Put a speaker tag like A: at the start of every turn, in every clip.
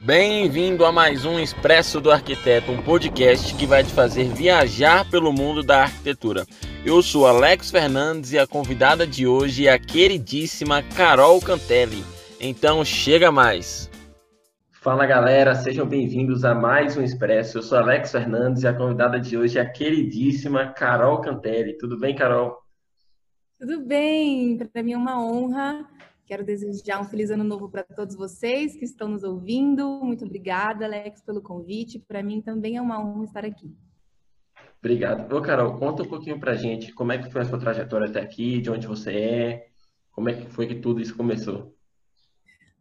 A: Bem-vindo a mais um Expresso do Arquiteto, um podcast que vai te fazer viajar pelo mundo da arquitetura. Eu sou Alex Fernandes e a convidada de hoje é a queridíssima Carol Cantelli. Então chega mais. Fala galera, sejam bem-vindos a mais um Expresso. Eu sou Alex Fernandes e a convidada de hoje é a queridíssima Carol Cantelli. Tudo bem, Carol?
B: Tudo bem, para mim é uma honra Quero desejar um feliz ano novo para todos vocês que estão nos ouvindo. Muito obrigada, Alex, pelo convite. Para mim também é uma honra estar aqui.
A: Obrigado. Ô, Carol, conta um pouquinho para gente como é que foi a sua trajetória até aqui, de onde você é, como é que foi que tudo isso começou?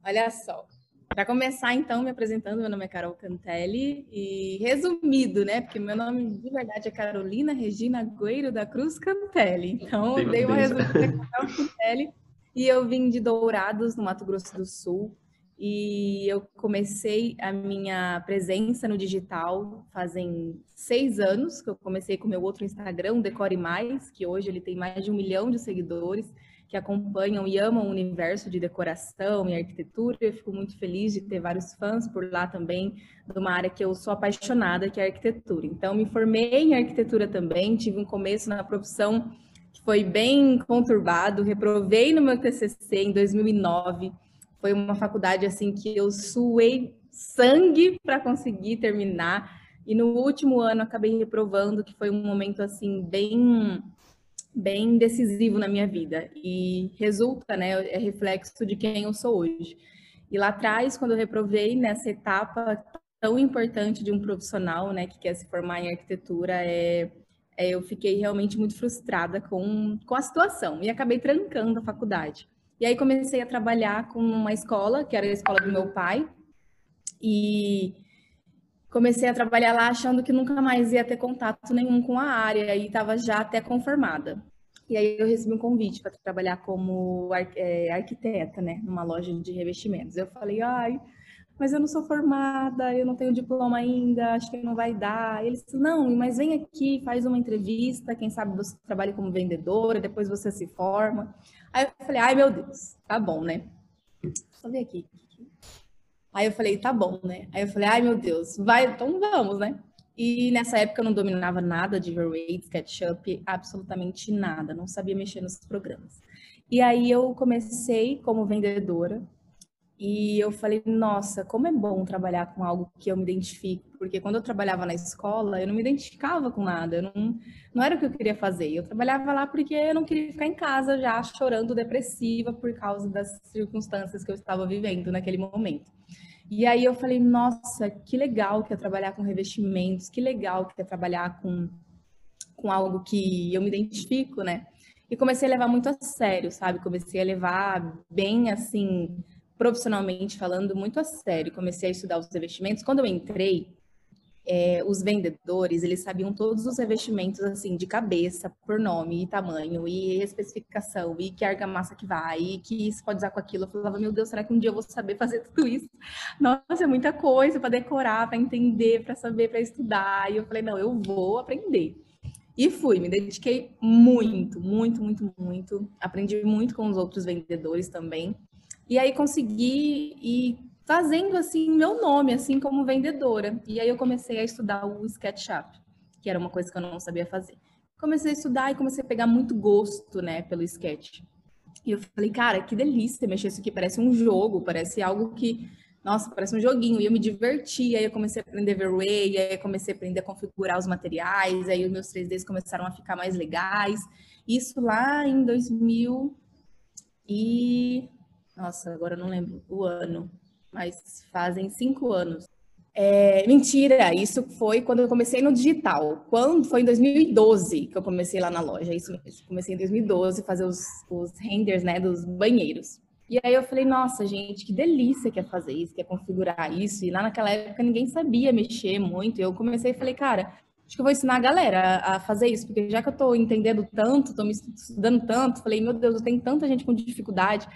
B: Olha só, para começar, então, me apresentando, meu nome é Carol Cantelli e resumido, né? Porque meu nome de verdade é Carolina Regina Gueiro da Cruz Cantelli. Então, eu dei uma resumida Carol Cantelli e eu vim de Dourados, no Mato Grosso do Sul, e eu comecei a minha presença no digital fazem seis anos, que eu comecei com meu outro Instagram, Decore Mais, que hoje ele tem mais de um milhão de seguidores que acompanham e amam o universo de decoração e arquitetura. Eu fico muito feliz de ter vários fãs por lá também, de uma área que eu sou apaixonada, que é a arquitetura. Então, me formei em arquitetura também, tive um começo na profissão foi bem conturbado. Reprovei no meu TCC em 2009. Foi uma faculdade assim que eu suei sangue para conseguir terminar. E no último ano acabei reprovando, que foi um momento assim bem bem decisivo na minha vida e resulta, né, é reflexo de quem eu sou hoje. E lá atrás, quando eu reprovei nessa etapa tão importante de um profissional, né, que quer se formar em arquitetura, é, eu fiquei realmente muito frustrada com, com a situação e acabei trancando a faculdade. E aí comecei a trabalhar com uma escola, que era a escola do meu pai, e comecei a trabalhar lá achando que nunca mais ia ter contato nenhum com a área e estava já até conformada. E aí eu recebi um convite para trabalhar como é, arquiteta, né, numa loja de revestimentos. Eu falei, ai, mas eu não sou formada, eu não tenho diploma ainda, acho que não vai dar. Ele disse, não, mas vem aqui, faz uma entrevista, quem sabe você trabalha como vendedora, depois você se forma. Aí eu falei, ai meu Deus, tá bom, né? Só ver aqui. Aí eu falei, tá bom, né? Aí eu falei, ai meu Deus, vai, então vamos, né? E nessa época eu não dominava nada de V-Ray, SketchUp, absolutamente nada, não sabia mexer nos programas. E aí eu comecei como vendedora, e eu falei, nossa, como é bom trabalhar com algo que eu me identifico, porque quando eu trabalhava na escola, eu não me identificava com nada, não, não era o que eu queria fazer. Eu trabalhava lá porque eu não queria ficar em casa já chorando depressiva por causa das circunstâncias que eu estava vivendo naquele momento. E aí eu falei, nossa, que legal que é trabalhar com revestimentos, que legal que é trabalhar com, com algo que eu me identifico, né? E comecei a levar muito a sério, sabe? Comecei a levar bem assim profissionalmente falando muito a sério, comecei a estudar os revestimentos. Quando eu entrei, é, os vendedores, eles sabiam todos os revestimentos, assim, de cabeça, por nome e tamanho, e especificação, e que argamassa que vai, e que isso pode usar com aquilo. Eu falava, meu Deus, será que um dia eu vou saber fazer tudo isso? Nossa, é muita coisa para decorar, para entender, para saber, para estudar. E eu falei, não, eu vou aprender. E fui, me dediquei muito, muito, muito, muito. Aprendi muito com os outros vendedores também. E aí consegui ir fazendo assim meu nome, assim como vendedora. E aí eu comecei a estudar o SketchUp, que era uma coisa que eu não sabia fazer. Comecei a estudar e comecei a pegar muito gosto, né, pelo sketch. E eu falei, cara, que delícia mexer isso aqui, parece um jogo, parece algo que, nossa, parece um joguinho. E eu me diverti, aí eu comecei a aprender V-Ray, aí eu comecei a aprender a configurar os materiais, aí os meus 3Ds começaram a ficar mais legais. Isso lá em 2000 e nossa, agora eu não lembro o ano, mas fazem cinco anos. É, mentira, isso foi quando eu comecei no digital. Quando foi em 2012 que eu comecei lá na loja, isso mesmo. Comecei em 2012 fazer os, os renders, né, dos banheiros. E aí eu falei, nossa, gente, que delícia que é fazer isso, que é configurar isso. E lá naquela época ninguém sabia mexer muito. E eu comecei e falei, cara, acho que eu vou ensinar a galera a fazer isso, porque já que eu estou entendendo tanto, estou me estudando tanto, falei, meu Deus, eu tenho tanta gente com dificuldade.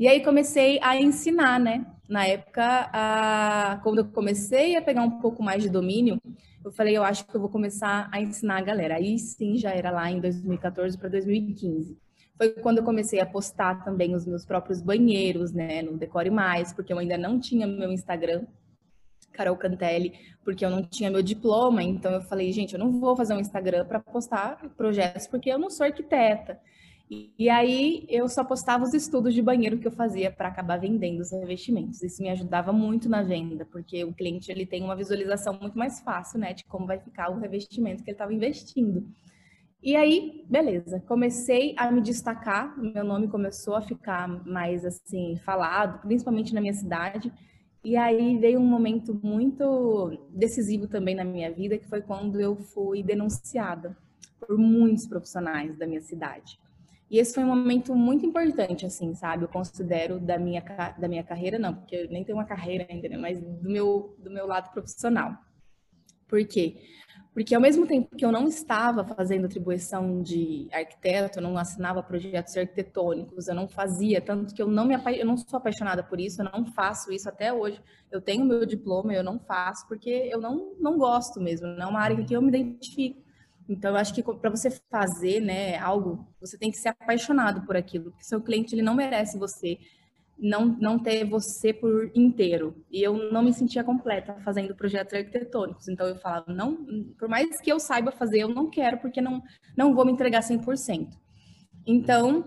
B: E aí comecei a ensinar, né? Na época, a... quando eu comecei a pegar um pouco mais de domínio, eu falei, eu acho que eu vou começar a ensinar a galera. Aí sim, já era lá em 2014 para 2015. Foi quando eu comecei a postar também os meus próprios banheiros, né, no Decore Mais, porque eu ainda não tinha meu Instagram. Carol Cantelli, porque eu não tinha meu diploma, então eu falei, gente, eu não vou fazer um Instagram para postar projetos porque eu não sou arquiteta. E, aí eu só postava os estudos de banheiro que eu fazia para acabar vendendo os revestimentos. Isso me ajudava muito na venda, porque o cliente ele tem uma visualização muito mais fácil, né, de como vai ficar o revestimento que ele estava investindo. E aí, beleza, comecei a me destacar, meu nome começou a ficar mais assim falado, principalmente na minha cidade. E aí veio um momento muito decisivo também na minha vida, que foi quando eu fui denunciada por muitos profissionais da minha cidade. E esse foi um momento muito importante, assim, sabe? Eu considero da minha, da minha carreira, não, porque eu nem tenho uma carreira ainda, né? Mas do meu, do meu lado profissional. Por quê? Porque ao mesmo tempo que eu não estava fazendo atribuição de arquiteto, eu não assinava projetos arquitetônicos, eu não fazia, tanto que eu não me eu não sou apaixonada por isso, eu não faço isso até hoje. Eu tenho meu diploma, eu não faço porque eu não, não gosto mesmo, não é uma área que eu me identifico. Então, eu acho que para você fazer, né, algo, você tem que ser apaixonado por aquilo, porque seu cliente ele não merece você não, não ter você por inteiro. E eu não me sentia completa fazendo projetos arquitetônicos. Então eu falava, não, por mais que eu saiba fazer, eu não quero, porque não, não vou me entregar 100%. Então,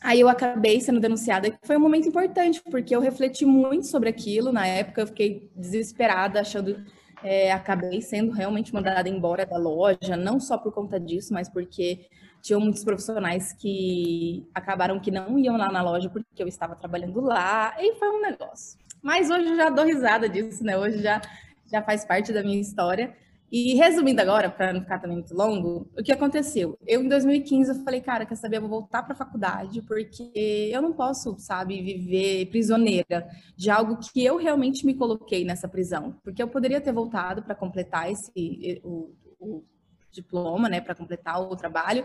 B: aí eu acabei sendo denunciada. E foi um momento importante, porque eu refleti muito sobre aquilo. Na época eu fiquei desesperada, achando. É, acabei sendo realmente mandada embora da loja, não só por conta disso, mas porque tinham muitos profissionais que acabaram que não iam lá na loja porque eu estava trabalhando lá, e foi um negócio. Mas hoje eu já dou risada disso, né? Hoje já, já faz parte da minha história. E resumindo agora, para não ficar também muito longo, o que aconteceu? Eu, em 2015, eu falei, cara, quer saber, eu vou voltar para a faculdade, porque eu não posso, sabe, viver prisioneira de algo que eu realmente me coloquei nessa prisão. Porque eu poderia ter voltado para completar esse, o, o diploma, né, para completar o trabalho,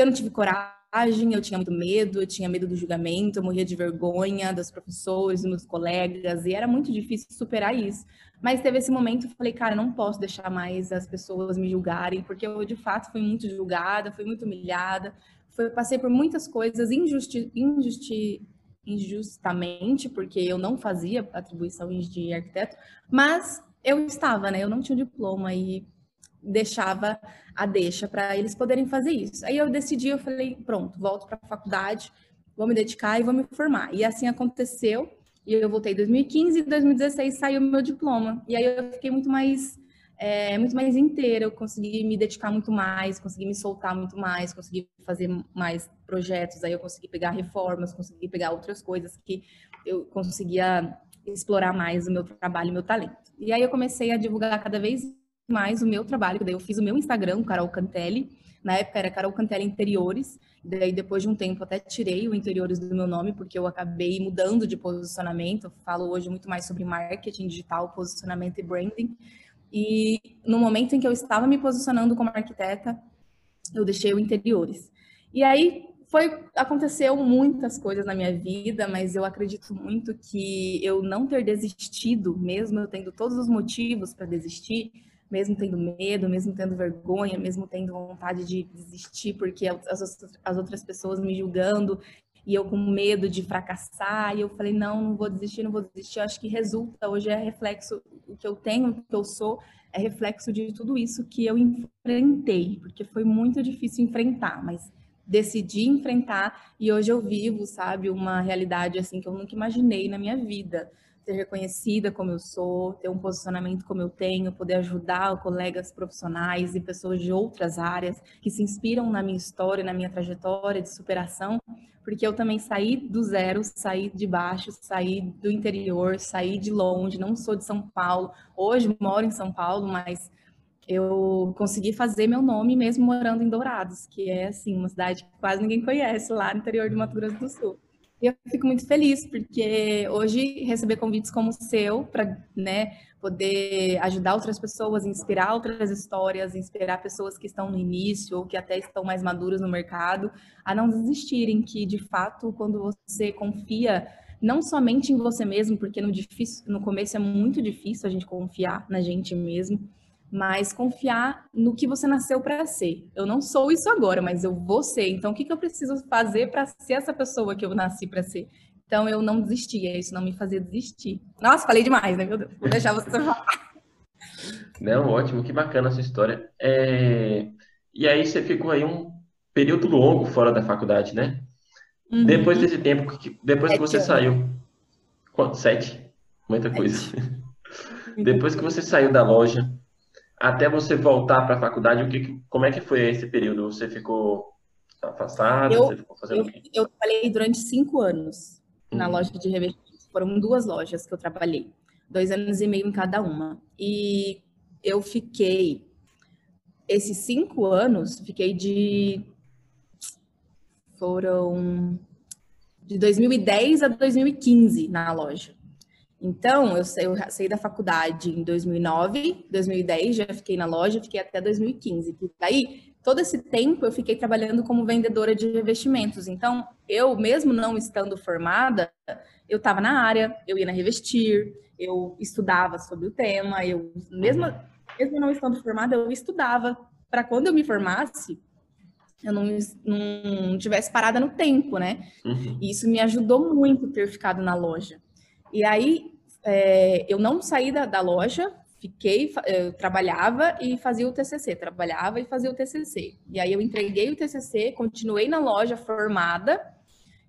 B: eu não tive coragem, eu tinha muito medo, eu tinha medo do julgamento, eu morria de vergonha dos professores, dos meus colegas, e era muito difícil superar isso. Mas teve esse momento, eu falei, cara, não posso deixar mais as pessoas me julgarem, porque eu de fato fui muito julgada, fui muito humilhada, foi, passei por muitas coisas injusti, injusti, injustamente, porque eu não fazia atribuição de arquiteto, mas eu estava, né? Eu não tinha diploma e deixava a deixa para eles poderem fazer isso. Aí eu decidi, eu falei, pronto, volto para a faculdade, vou me dedicar e vou me formar. E assim aconteceu. E eu voltei em 2015 e em 2016 saiu meu diploma. E aí eu fiquei muito mais é, muito mais inteira, eu consegui me dedicar muito mais, consegui me soltar muito mais, consegui fazer mais projetos, aí eu consegui pegar reformas, consegui pegar outras coisas que eu conseguia explorar mais o meu trabalho, o meu talento. E aí eu comecei a divulgar cada vez mais o meu trabalho. Daí eu fiz o meu Instagram, Carol Cantelli. Na época era Carol Cantelli Interiores. Daí depois de um tempo até tirei o Interiores do meu nome, porque eu acabei mudando de posicionamento. Eu falo hoje muito mais sobre marketing digital, posicionamento e branding. E no momento em que eu estava me posicionando como arquiteta, eu deixei o Interiores. E aí foi aconteceu muitas coisas na minha vida, mas eu acredito muito que eu não ter desistido, mesmo eu tendo todos os motivos para desistir, mesmo tendo medo, mesmo tendo vergonha, mesmo tendo vontade de desistir porque as, as outras pessoas me julgando e eu com medo de fracassar, e eu falei, não, não vou desistir, não vou desistir. Eu acho que resulta, hoje é reflexo, o que eu tenho, o que eu sou, é reflexo de tudo isso que eu enfrentei, porque foi muito difícil enfrentar, mas decidi enfrentar e hoje eu vivo, sabe, uma realidade assim que eu nunca imaginei na minha vida ser reconhecida como eu sou, ter um posicionamento como eu tenho, poder ajudar colegas profissionais e pessoas de outras áreas que se inspiram na minha história, na minha trajetória de superação, porque eu também saí do zero, saí de baixo, saí do interior, saí de longe, não sou de São Paulo. Hoje moro em São Paulo, mas eu consegui fazer meu nome mesmo morando em Dourados, que é assim uma cidade que quase ninguém conhece lá no interior de Mato Grosso do Sul. E eu fico muito feliz, porque hoje receber convites como o seu, para né, poder ajudar outras pessoas, inspirar outras histórias, inspirar pessoas que estão no início ou que até estão mais maduras no mercado, a não desistirem, que de fato, quando você confia não somente em você mesmo, porque no, difícil, no começo é muito difícil a gente confiar na gente mesmo, mas confiar no que você nasceu para ser. Eu não sou isso agora, mas eu vou ser. Então, o que, que eu preciso fazer para ser essa pessoa que eu nasci para ser? Então eu não desistia, isso não me fazia desistir. Nossa, falei demais, né? Meu Deus, vou deixar você falar.
A: Não, ótimo, que bacana essa história. É... E aí você ficou aí um período longo fora da faculdade, né? Uhum. Depois desse tempo, depois que você saiu. Quanto? Sete? Muita coisa. Depois que você saiu da loja, até você voltar para a faculdade, o que, como é que foi esse período? Você ficou afastada?
B: Eu,
A: você
B: ficou fazendo eu, o quê? Eu trabalhei durante cinco anos na uhum. loja de revestimentos. Foram duas lojas que eu trabalhei, dois anos e meio em cada uma. E eu fiquei esses cinco anos, fiquei de foram de 2010 a 2015 na loja. Então, eu, eu saí da faculdade em 2009, 2010 já fiquei na loja, fiquei até 2015. E daí, todo esse tempo eu fiquei trabalhando como vendedora de revestimentos. Então, eu mesmo não estando formada, eu estava na área, eu ia na revestir, eu estudava sobre o tema, eu mesmo, mesmo não estando formada, eu estudava para quando eu me formasse, eu não, não tivesse parada no tempo, né? Uhum. E isso me ajudou muito ter ficado na loja. E aí é, eu não saí da, da loja, fiquei, eu trabalhava e fazia o TCC, trabalhava e fazia o TCC. E aí eu entreguei o TCC, continuei na loja formada,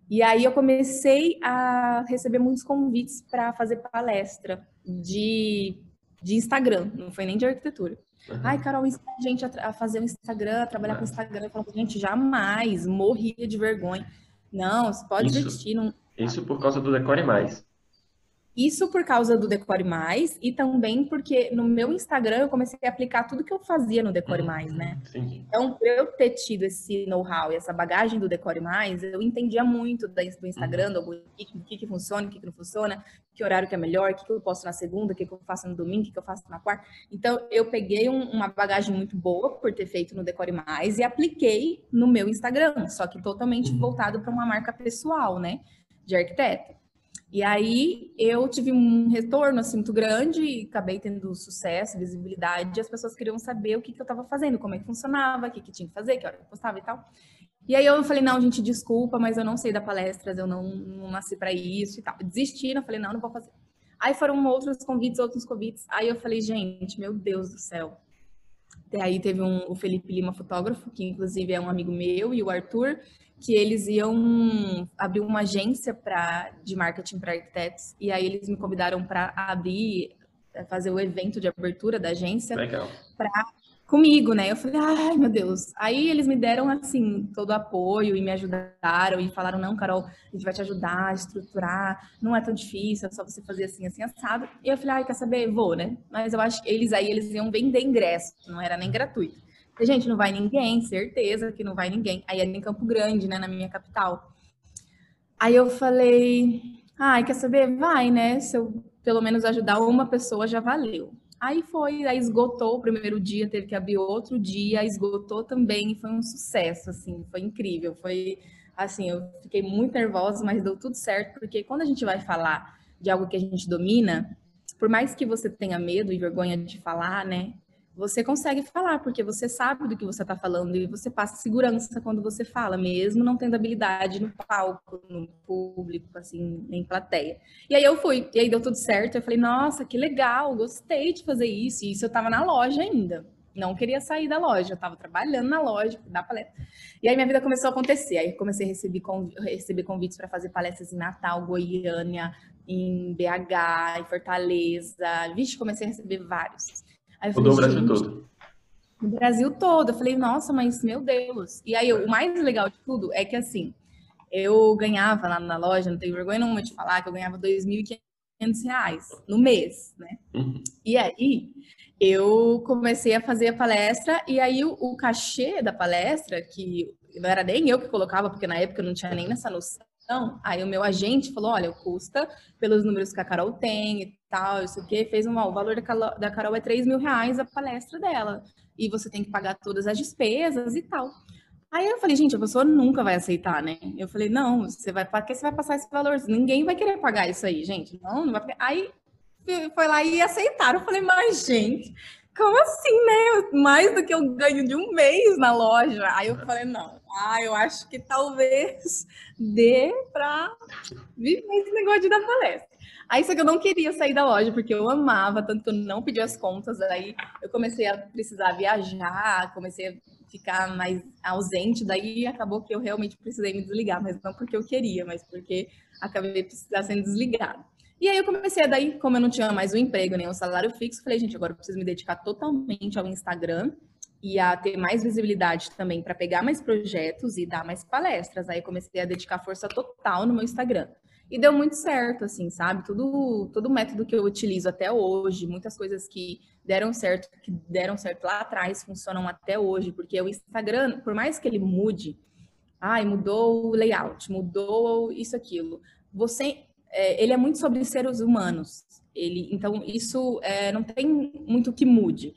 B: e aí eu comecei a receber muitos convites para fazer palestra de, de Instagram, não foi nem de arquitetura. Uhum. Ai, Carol, a gente a, fazer um Instagram, a trabalhar com Instagram. Eu falo, gente, jamais, morria de vergonha. Não, você pode
A: isso.
B: Num...
A: Isso por causa do Decore Mais.
B: Isso por causa do Decore Mais e também porque no meu Instagram eu comecei a aplicar tudo que eu fazia no Decore uhum, Mais, né? Sim. Então, por eu ter tido esse know-how e essa bagagem do Decore Mais, eu entendia muito do Instagram, uhum. do que, que, que funciona, o que, que não funciona, que horário que é melhor, o que, que eu posto na segunda, o que, que eu faço no domingo, o que, que eu faço na quarta. Então, eu peguei um, uma bagagem muito boa por ter feito no Decore Mais e apliquei no meu Instagram, só que totalmente uhum. voltado para uma marca pessoal, né? De arquiteto. E aí eu tive um retorno assim muito grande e acabei tendo sucesso, visibilidade, e as pessoas queriam saber o que, que eu estava fazendo, como é que funcionava, o que, que tinha que fazer, que hora eu postava e tal. E aí eu falei, não, gente, desculpa, mas eu não sei dar palestras, eu não, não nasci para isso e tal. Desisti, eu falei, não, não vou fazer. Aí foram outros convites, outros convites. Aí eu falei, gente, meu Deus do céu. E aí teve um, o Felipe Lima, fotógrafo, que inclusive é um amigo meu, e o Arthur, que eles iam abrir uma agência pra, de marketing para arquitetos. E aí eles me convidaram para abrir, eh, fazer o evento de abertura da agência.
A: Legal.
B: Pra, comigo, né? Eu falei, ai meu Deus. Aí eles me deram, assim, todo o apoio e me ajudaram e falaram: não, Carol, a gente vai te ajudar a estruturar, não é tão difícil, é só você fazer assim, assim, assado. E eu falei, ai, quer saber? Vou, né? Mas eu acho que eles aí eles iam vender ingresso, não era nem gratuito. Gente, não vai ninguém, certeza que não vai ninguém. Aí era em Campo Grande, né, na minha capital. Aí eu falei, ai, quer saber? Vai, né? Se eu pelo menos ajudar uma pessoa, já valeu. Aí foi, aí esgotou o primeiro dia, teve que abrir outro dia, esgotou também, foi um sucesso, assim, foi incrível. Foi, assim, eu fiquei muito nervosa, mas deu tudo certo, porque quando a gente vai falar de algo que a gente domina, por mais que você tenha medo e vergonha de falar, né? Você consegue falar, porque você sabe do que você está falando e você passa segurança quando você fala, mesmo não tendo habilidade no palco, no público, assim, em plateia. E aí eu fui, e aí deu tudo certo. Eu falei, nossa, que legal, gostei de fazer isso. E isso eu estava na loja ainda. Não queria sair da loja, eu estava trabalhando na loja, dar palestra. E aí minha vida começou a acontecer. Aí comecei a receber, receber convites para fazer palestras em Natal, Goiânia, em BH, em Fortaleza. Vixe, comecei a receber vários.
A: Aí falei, o Brasil todo.
B: No Brasil todo. Eu falei, nossa, mas meu Deus. E aí, o mais legal de tudo é que, assim, eu ganhava lá na loja, não tenho vergonha nenhuma de falar, que eu ganhava 2.500 reais no mês, né? Uhum. E aí, eu comecei a fazer a palestra, e aí o, o cachê da palestra, que não era nem eu que colocava, porque na época eu não tinha nem essa noção, então, aí o meu agente falou, olha, custa pelos números que a Carol tem e tal, isso aqui, fez um, ó, o valor da Carol, da Carol é 3 mil reais a palestra dela, e você tem que pagar todas as despesas e tal. Aí eu falei, gente, a pessoa nunca vai aceitar, né? Eu falei, não, você vai, para que você vai passar esse valor? Ninguém vai querer pagar isso aí, gente. Não, não vai Aí foi lá e aceitaram. Eu falei, mas, gente, como assim, né? Mais do que eu ganho de um mês na loja. Aí eu falei, não, ah, eu acho que talvez dê para viver esse negócio de dar palestra. Aí só que eu não queria sair da loja, porque eu amava, tanto que eu não pedi as contas. Aí eu comecei a precisar viajar, comecei a ficar mais ausente, daí acabou que eu realmente precisei me desligar, mas não porque eu queria, mas porque acabei precisando sendo desligada. E aí eu comecei, daí, como eu não tinha mais um emprego nem um salário fixo, falei, gente, agora eu preciso me dedicar totalmente ao Instagram e a ter mais visibilidade também para pegar mais projetos e dar mais palestras. Aí comecei a dedicar força total no meu Instagram. E deu muito certo, assim, sabe? Tudo, todo método que eu utilizo até hoje, muitas coisas que deram certo, que deram certo lá atrás, funcionam até hoje, porque o Instagram, por mais que ele mude, ai, mudou o layout, mudou isso, aquilo, você é, ele é muito sobre seres humanos. Ele, então, isso é, não tem muito que mude.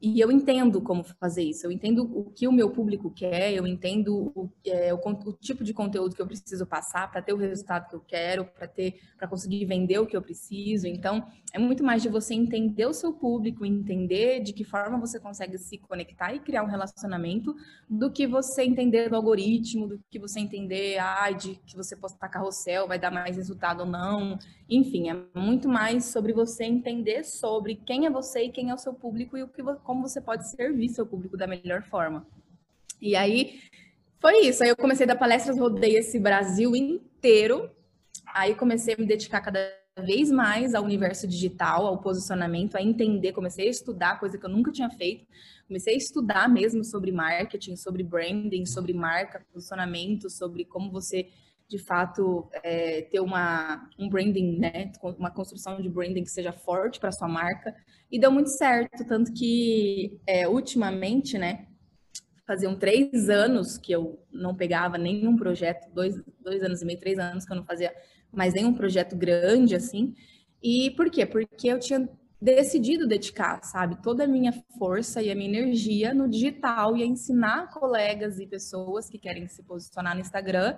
B: E eu entendo como fazer isso, eu entendo o que o meu público quer, eu entendo o, é, o, o tipo de conteúdo que eu preciso passar para ter o resultado que eu quero, para ter, para conseguir vender o que eu preciso. Então, é muito mais de você entender o seu público, entender de que forma você consegue se conectar e criar um relacionamento, do que você entender do algoritmo, do que você entender, ah, de que você postar carrossel vai dar mais resultado ou não. Enfim, é muito mais sobre você entender sobre quem é você e quem é o seu público e o que como você pode servir seu público da melhor forma. E aí foi isso. Aí eu comecei a dar palestras, rodei esse Brasil inteiro. Aí comecei a me dedicar cada vez mais ao universo digital, ao posicionamento, a entender, comecei a estudar, coisa que eu nunca tinha feito. Comecei a estudar mesmo sobre marketing, sobre branding, sobre marca, posicionamento, sobre como você de fato é, ter uma, um branding, né, uma construção de branding que seja forte para sua marca e deu muito certo, tanto que é, ultimamente, né, faziam três anos que eu não pegava nenhum projeto, dois, dois anos e meio, três anos que eu não fazia mais nenhum projeto grande assim. E por quê? Porque eu tinha decidido dedicar, sabe, toda a minha força e a minha energia no digital e a ensinar colegas e pessoas que querem se posicionar no Instagram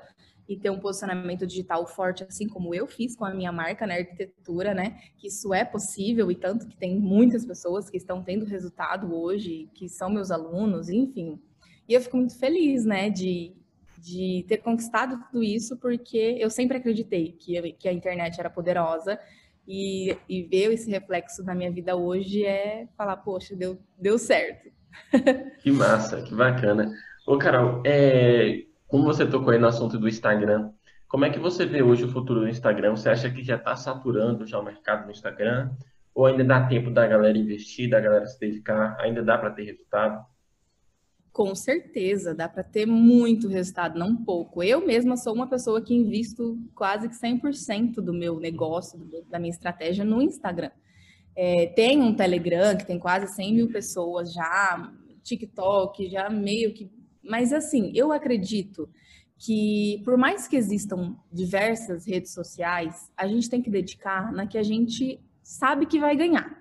B: e ter um posicionamento digital forte, assim como eu fiz com a minha marca na arquitetura, né? Que isso é possível e tanto que tem muitas pessoas que estão tendo resultado hoje, que são meus alunos, enfim. E eu fico muito feliz, né, de, de ter conquistado tudo isso, porque eu sempre acreditei que, que a internet era poderosa e, e ver esse reflexo na minha vida hoje é falar, poxa, deu, deu certo.
A: Que massa, que bacana. Ô, Carol, é, como você tocou aí no assunto do Instagram, como é que você vê hoje o futuro do Instagram? Você acha que já está saturando já o mercado do Instagram? Ou ainda dá tempo da galera investir, da galera se dedicar? Ainda dá para ter resultado?
B: Com certeza, dá para ter muito resultado, não pouco. Eu mesma sou uma pessoa que invisto quase que 100% do meu negócio, da minha estratégia no Instagram. É, tem um Telegram que tem quase 100 mil pessoas já, TikTok já meio que mas assim, eu acredito que por mais que existam diversas redes sociais, a gente tem que dedicar na que a gente sabe que vai ganhar.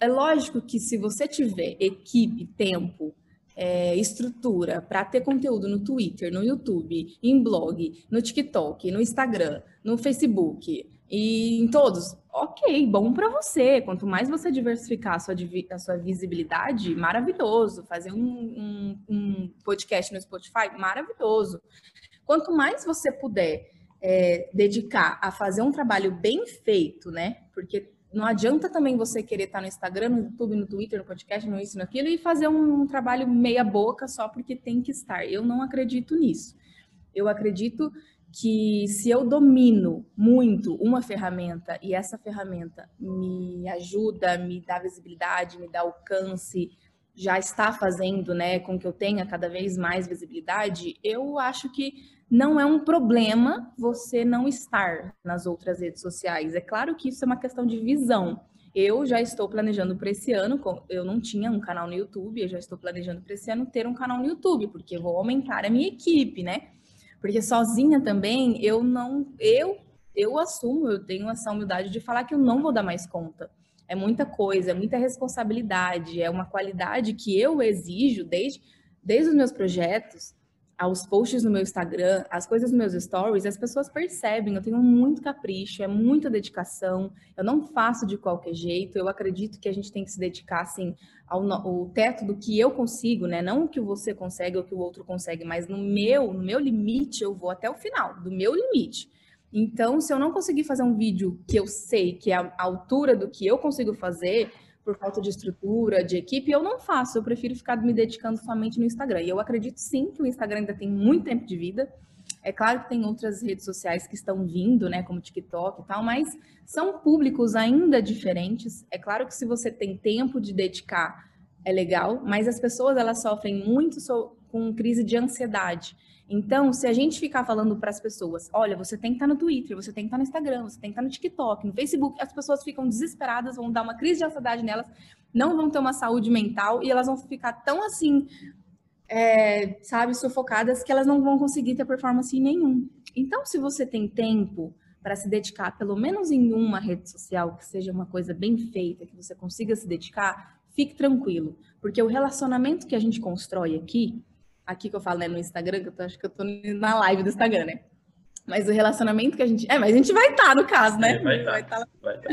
B: É lógico que se você tiver equipe, tempo, é, estrutura para ter conteúdo no Twitter, no YouTube, em blog, no TikTok, no Instagram, no Facebook, e em todos, ok, bom para você. Quanto mais você diversificar a sua, a sua visibilidade, maravilhoso. Fazer um, um, um, podcast no Spotify, maravilhoso. Quanto mais você puder é, dedicar a fazer um trabalho bem feito, né? Porque não adianta também você querer estar no Instagram, no YouTube, no Twitter, no podcast, no isso, naquilo, e fazer um, um trabalho meia boca só porque tem que estar. Eu não acredito nisso. Eu acredito que se eu domino muito uma ferramenta e essa ferramenta me ajuda, me dá visibilidade, me dá alcance, já está fazendo, né, com que eu tenha cada vez mais visibilidade, eu acho que não é um problema você não estar nas outras redes sociais. É claro que isso é uma questão de visão. Eu já estou planejando para esse ano, eu não tinha um canal no YouTube, eu já estou planejando para esse ano ter um canal no YouTube, porque vou aumentar a minha equipe, né? Porque sozinha também eu não eu eu assumo, eu tenho essa humildade de falar que eu não vou dar mais conta. É muita coisa, é muita responsabilidade, é uma qualidade que eu exijo desde desde os meus projetos aos posts no meu Instagram, as coisas nos meus stories, as pessoas percebem, eu tenho muito capricho, é muita dedicação, eu não faço de qualquer jeito, eu acredito que a gente tem que se dedicar, assim, ao, ao teto do que eu consigo, né? Não o que você consegue ou o que o outro consegue, mas no meu, no meu limite, eu vou até o final, do meu limite. Então, se eu não conseguir fazer um vídeo que eu sei que é a altura do que eu consigo fazer, por falta de estrutura, de equipe, eu não faço. Eu prefiro ficar me dedicando somente no Instagram. E eu acredito sim que o Instagram ainda tem muito tempo de vida. É claro que tem outras redes sociais que estão vindo, né, como TikTok e tal, mas são públicos ainda diferentes. É claro que se você tem tempo de dedicar, é legal, mas as pessoas elas sofrem muito com crise de ansiedade. Então, se a gente ficar falando para as pessoas, olha, você tem que estar tá no Twitter, você tem que estar tá no Instagram, você tem que estar tá no TikTok, no Facebook, as pessoas ficam desesperadas, vão dar uma crise de ansiedade nelas, não vão ter uma saúde mental e elas vão ficar tão assim, é, sabe, sufocadas que elas não vão conseguir ter performance nenhum. Então, se você tem tempo para se dedicar pelo menos em uma rede social, que seja uma coisa bem feita, que você consiga se dedicar, fique tranquilo, porque o relacionamento que a gente constrói aqui aqui que eu falo, né, no Instagram, que eu tô, acho que eu tô na live do Instagram, né? Mas o relacionamento que a gente. É, mas a gente vai estar, tá, no caso, né?
A: É, vai estar. Tá. vai tá.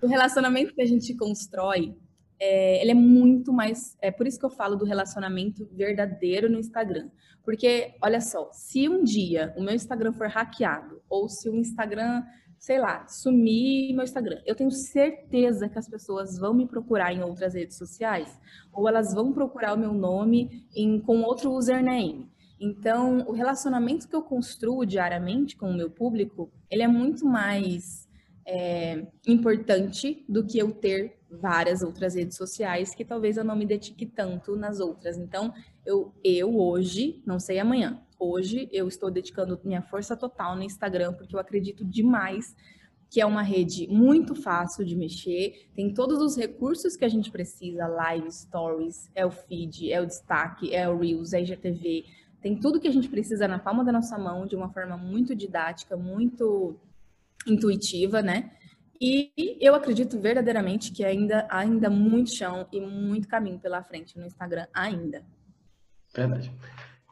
B: O relacionamento que a gente constrói, é, ele é muito mais. É por isso que eu falo do relacionamento verdadeiro no Instagram. Porque, olha só, se um dia o meu Instagram for hackeado, ou se o Instagram sei lá, sumir meu Instagram. Eu tenho certeza que as pessoas vão me procurar em outras redes sociais ou elas vão procurar o meu nome em, com outro username. Então, o relacionamento que eu construo diariamente com o meu público, ele é muito mais é, importante do que eu ter várias outras redes sociais que talvez eu não me dedique tanto nas outras. Então, eu, eu hoje, não sei amanhã, hoje eu estou dedicando minha força total no Instagram, porque eu acredito demais que é uma rede muito fácil de mexer, tem todos os recursos que a gente precisa, live, stories, é o feed, é o destaque, é o Reels, é IGTV, tem tudo que a gente precisa na palma da nossa mão, de uma forma muito didática, muito intuitiva, né? E eu acredito verdadeiramente que ainda ainda muito chão e muito caminho pela frente no Instagram ainda.
A: Verdade.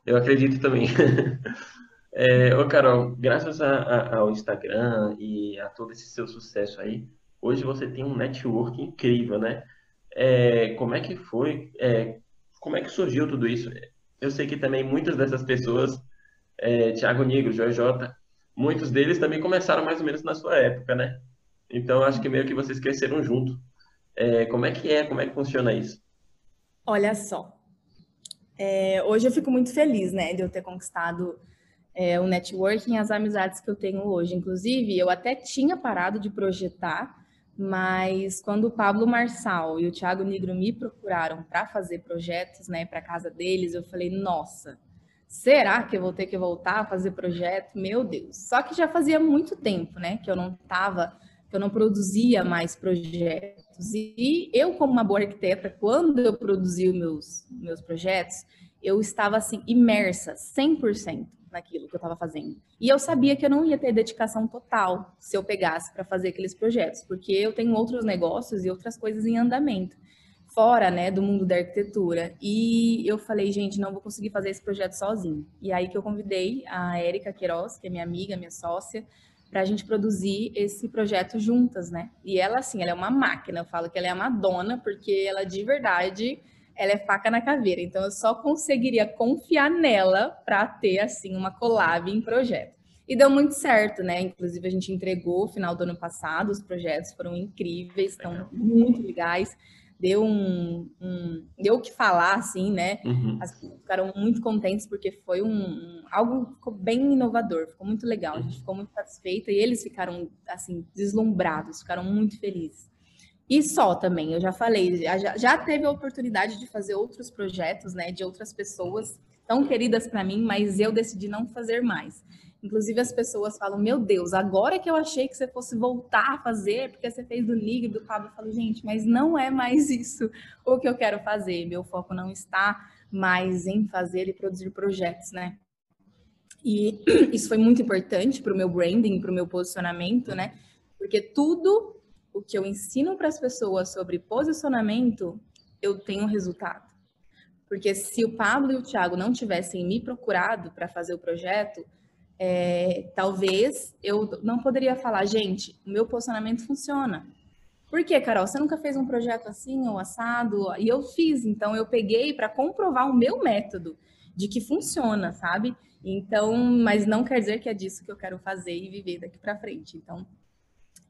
A: Eu acredito também. É, ô Carol, graças a, a, ao Instagram e a todo esse seu sucesso aí, hoje você tem um network incrível, né? É, como é que foi? É, como é que surgiu tudo isso? Eu sei que também muitas dessas pessoas, é, Thiago Joy J, muitos deles também começaram mais ou menos na sua época, né? Então acho que meio que vocês cresceram junto. É, como é que é? Como é que funciona isso?
B: Olha só, é, hoje eu fico muito feliz, né, de eu ter conquistado é, o networking as amizades que eu tenho hoje. Inclusive, eu até tinha parado de projetar, mas quando o Pablo Marçal e o Thiago Negro me procuraram para fazer projetos, né, para casa deles, eu falei, nossa, será que eu vou ter que voltar a fazer projeto? Meu Deus! Só que já fazia muito tempo, né, que eu não estava, que eu não produzia mais projetos projetos. E eu, como uma boa arquiteta, quando eu produzi os meus, meus projetos, eu estava assim, imersa 100% naquilo que eu estava fazendo. E eu sabia que eu não ia ter dedicação total se eu pegasse para fazer aqueles projetos, porque eu tenho outros negócios e outras coisas em andamento, fora, né, do mundo da arquitetura. E eu falei, gente, não vou conseguir fazer esse projeto sozinho. E aí que eu convidei a Érica Queiroz, que é minha amiga, minha sócia, para a gente produzir esse projeto juntas, né? E ela, assim, ela é uma máquina. Eu falo que ela é a Madonna, porque ela de verdade, ela é faca na caveira. Então, eu só conseguiria confiar nela para ter, assim, uma collab em projeto. E deu muito certo, né? Inclusive, a gente entregou no final do ano passado, os projetos foram incríveis, estão muito legais deu um, um, deu o que falar, assim, né? Uhum. As pessoas ficaram muito contentes porque foi um, um, algo ficou bem inovador, ficou muito legal, a gente ficou muito satisfeita e eles ficaram assim deslumbrados, ficaram muito felizes. E só também, eu já falei, já, já teve a oportunidade de fazer outros projetos, né, de outras pessoas tão queridas para mim, mas eu decidi não fazer mais. Inclusive, as pessoas falam: Meu Deus, agora que eu achei que você fosse voltar a fazer, porque você fez do Nig do Pablo. Eu falo: Gente, mas não é mais isso o que eu quero fazer. Meu foco não está mais em fazer e produzir projetos, né? E isso foi muito importante para o meu branding, para o meu posicionamento, né? Porque tudo o que eu ensino para as pessoas sobre posicionamento, eu tenho resultado. Porque se o Pablo e o Thiago não tivessem me procurado para fazer o projeto, é, talvez eu não poderia falar, gente, o meu posicionamento funciona. Por quê, Carol? Você nunca fez um projeto assim ou assado? E eu fiz, então eu peguei para comprovar o meu método de que funciona, sabe? Então, mas não quer dizer que é disso que eu quero fazer e viver daqui para frente. Então,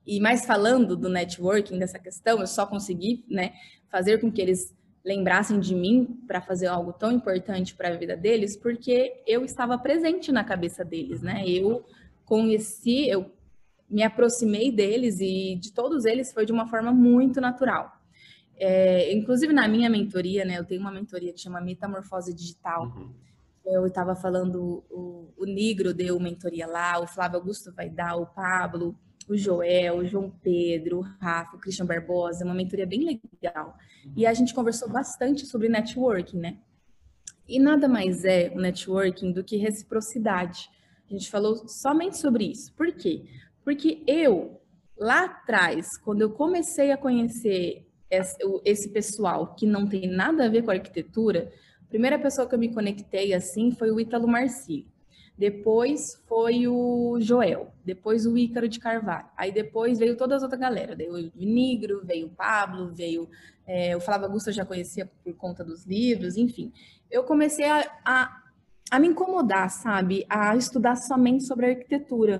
B: e mais falando do networking dessa questão, eu só consegui, né, fazer com que eles lembrassem de mim para fazer algo tão importante para a vida deles, porque eu estava presente na cabeça deles, né? Eu conheci, eu me aproximei deles e de todos eles foi de uma forma muito natural. É, inclusive na minha mentoria, né? Eu tenho uma mentoria que chama Metamorfose Digital. Uhum. Eu estava falando, o, o Nigro deu mentoria lá, o Flávio Augusto vai dar, o Pablo, o Joel, o João Pedro, o Rafa, o Christian Barbosa, uma mentoria bem legal. E a gente conversou bastante sobre networking, né? E nada mais é o networking do que reciprocidade. A gente falou somente sobre isso. Por quê? Porque eu, lá atrás, quando eu comecei a conhecer esse pessoal que não tem nada a ver com arquitetura, a primeira pessoa que eu me conectei assim foi o Ítalo Marci. Depois foi o Joel, depois o Ícaro de Carvalho. Aí depois veio toda as outras galera. Veio o Nigro, veio o Pablo, veio é, o Flávio Augusto eu já conhecia por conta dos livros, enfim. Eu comecei a, a, a me incomodar, sabe? A estudar somente sobre arquitetura.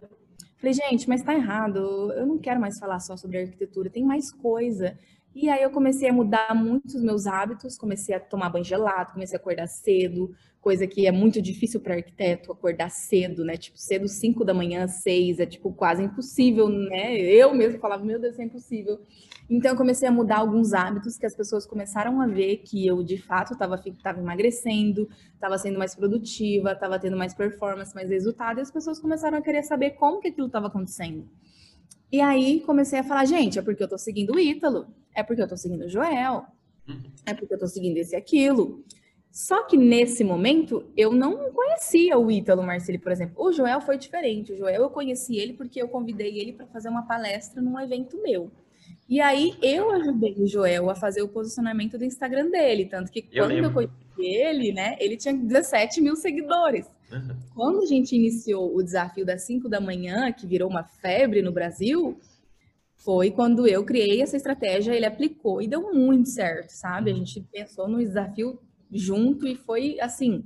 B: Falei, gente, mas tá errado. Eu não quero mais falar só sobre arquitetura, tem mais coisa. E aí eu comecei a mudar muitos os meus hábitos, comecei a tomar banho gelado, comecei a acordar cedo, coisa que é muito difícil para arquiteto acordar cedo, né? Tipo, cedo 5 da manhã, 6, é tipo quase impossível, né? Eu mesmo falava, meu Deus, é impossível. Então eu comecei a mudar alguns hábitos que as pessoas começaram a ver que eu de fato estava emagrecendo, estava sendo mais produtiva, estava tendo mais performance, mais resultado, e as pessoas começaram a querer saber como que aquilo estava acontecendo. E aí comecei a falar, gente, é porque eu tô seguindo o Ítalo, é porque eu tô seguindo o Joel, uhum. é porque eu tô seguindo esse e aquilo. Só que nesse momento eu não conhecia o Ítalo Marceli, por exemplo. O Joel foi diferente. O Joel eu conheci ele porque eu convidei ele para fazer uma palestra num evento meu. E aí eu ajudei o Joel a fazer o posicionamento do Instagram dele. Tanto que quando eu conheci ele, né, ele tinha 17 mil seguidores. Uhum. Quando a gente iniciou o desafio das 5 da manhã, que virou uma febre no Brasil, foi quando eu criei essa estratégia, ele aplicou e deu muito certo, sabe? A uhum. gente pensou no desafio junto e foi assim,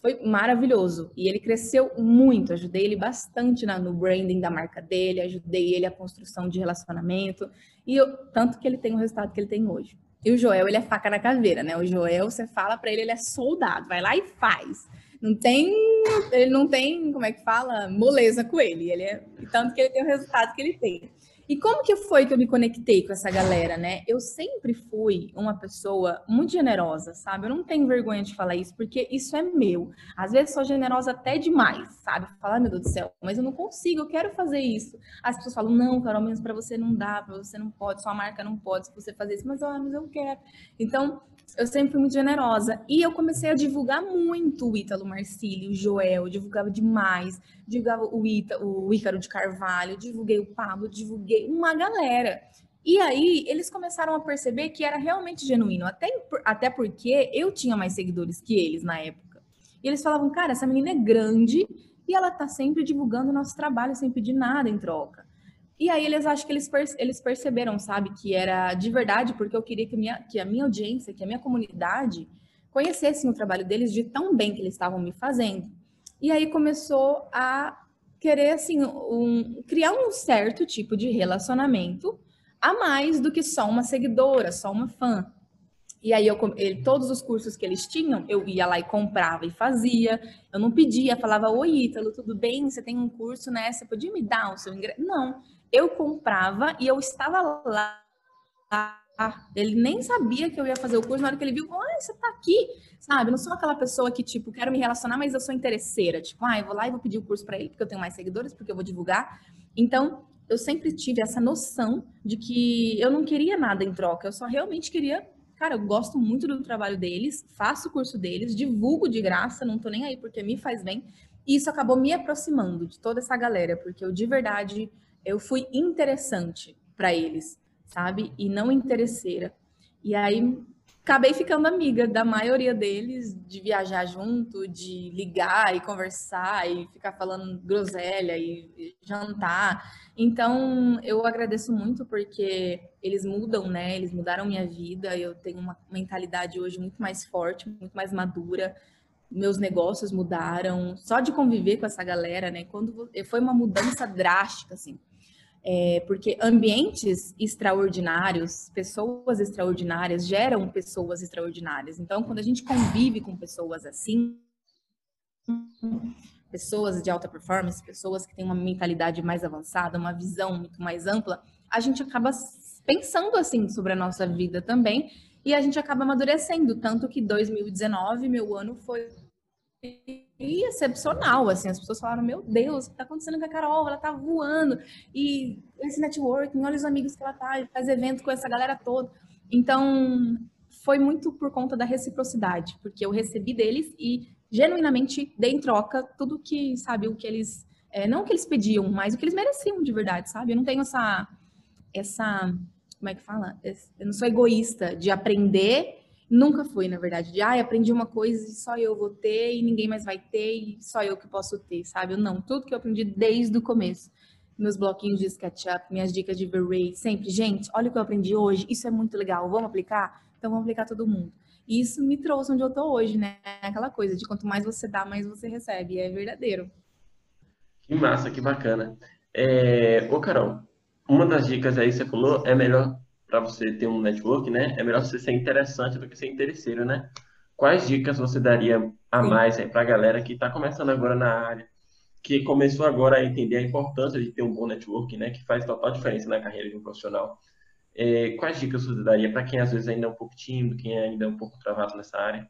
B: foi maravilhoso. E ele cresceu muito, ajudei ele bastante na, no branding da marca dele, ajudei ele a construção de relacionamento, e eu, tanto que ele tem o resultado que ele tem hoje. E o Joel, ele é faca na caveira, né? O Joel, você fala para ele, ele é soldado, vai lá e faz. Não tem, ele não tem, como é que fala, moleza com ele. Ele é tanto que ele tem o resultado que ele tem. E como que foi que eu me conectei com essa galera, né? Eu sempre fui uma pessoa muito generosa, sabe? Eu não tenho vergonha de falar isso, porque isso é meu. Às vezes sou generosa até demais, sabe? Falar, meu Deus do céu, mas eu não consigo, eu quero fazer isso. As pessoas falam, não, Carol, menos para você não dá, para você não pode, sua marca não pode, se você fazer isso, mas, oh, mas eu quero. Então, eu sempre fui muito generosa. E eu comecei a divulgar muito o Ítalo Marcílio, o Joel, divulgava demais, divulgava o, Ita, o Ícaro de Carvalho, divulguei o Pablo, divulguei uma galera. E aí eles começaram a perceber que era realmente genuíno, até, até porque eu tinha mais seguidores que eles na época. E eles falavam, cara, essa menina é grande e ela tá sempre divulgando o nosso trabalho sem pedir nada em troca. E aí eles acham que eles, eles perceberam, sabe, que era de verdade, porque eu queria que, minha, que a minha audiência, que a minha comunidade conhecessem o trabalho deles de tão bem que eles estavam me fazendo. E aí começou a querer, assim, um, criar um certo tipo de relacionamento a mais do que só uma seguidora, só uma fã. E aí, eu, ele, todos os cursos que eles tinham, eu ia lá e comprava e fazia. Eu não pedia, falava, oi, Ítalo, tudo bem? Você tem um curso, né? Você podia me dar o seu ingresso? Não, eu comprava e eu estava lá. Ele nem sabia que eu ia fazer o curso, na hora que ele viu, ah, você tá aqui, sabe? Eu não sou aquela pessoa que, tipo, quero me relacionar, mas eu sou interesseira. Tipo, ah, eu vou lá e vou pedir o curso para ele, porque eu tenho mais seguidores, porque eu vou divulgar. Então, eu sempre tive essa noção de que eu não queria nada em troca, eu só realmente queria. Cara, eu gosto muito do trabalho deles, faço o curso deles, divulgo de graça, não tô nem aí porque me faz bem. E isso acabou me aproximando de toda essa galera, porque eu de verdade eu fui interessante para eles, sabe? E não interesseira. E aí acabei ficando amiga da maioria deles, de viajar junto, de ligar e conversar e ficar falando groselha e jantar. Então, eu agradeço muito porque eles mudam, né? Eles mudaram minha vida. Eu tenho uma mentalidade hoje muito mais forte, muito mais madura. Meus negócios mudaram. Só de conviver com essa galera, né? Quando foi uma mudança drástica, assim. É, porque ambientes extraordinários, pessoas extraordinárias geram pessoas extraordinárias. Então, quando a gente convive com pessoas assim, pessoas de alta performance, pessoas que têm uma mentalidade mais avançada, uma visão muito mais ampla, a gente acaba pensando assim sobre a nossa vida também e a gente acaba amadurecendo. Tanto que 2019, meu ano foi excepcional, assim, as pessoas falaram, meu Deus, o que tá acontecendo com a Carol? Ela tá voando, e esse networking, olha os amigos que ela tá, faz evento com essa galera toda. Então, foi muito por conta da reciprocidade, porque eu recebi deles e genuinamente dei em troca tudo que, sabe, o que eles, é, não o que eles pediam, mas o que eles mereciam de verdade, sabe? Eu não tenho essa, essa, como é que fala? Eu não sou egoísta de aprender Nunca fui, na verdade, de ah, aprendi uma coisa e só eu vou ter e ninguém mais vai ter e só eu que posso ter, sabe? Não, tudo que eu aprendi desde o começo. Meus bloquinhos de SketchUp, minhas dicas de V-Ray, sempre, gente, olha o que eu aprendi hoje, isso é muito legal, vamos aplicar? Então vamos aplicar todo mundo. E isso me trouxe onde eu tô hoje, né? Aquela coisa de quanto mais você dá, mais você recebe. É verdadeiro.
A: Que massa, que bacana. É... Ô, Carol, uma das dicas aí que você falou é melhor para você ter um network, né? É melhor você ser interessante do que ser interesseiro, né? Quais dicas você daria a mais para a galera que está começando agora na área, que começou agora a entender a importância de ter um bom network, né? Que faz total diferença na carreira de um profissional. É, quais dicas você daria para quem às vezes ainda é um pouco tímido, quem ainda é um pouco travado nessa área?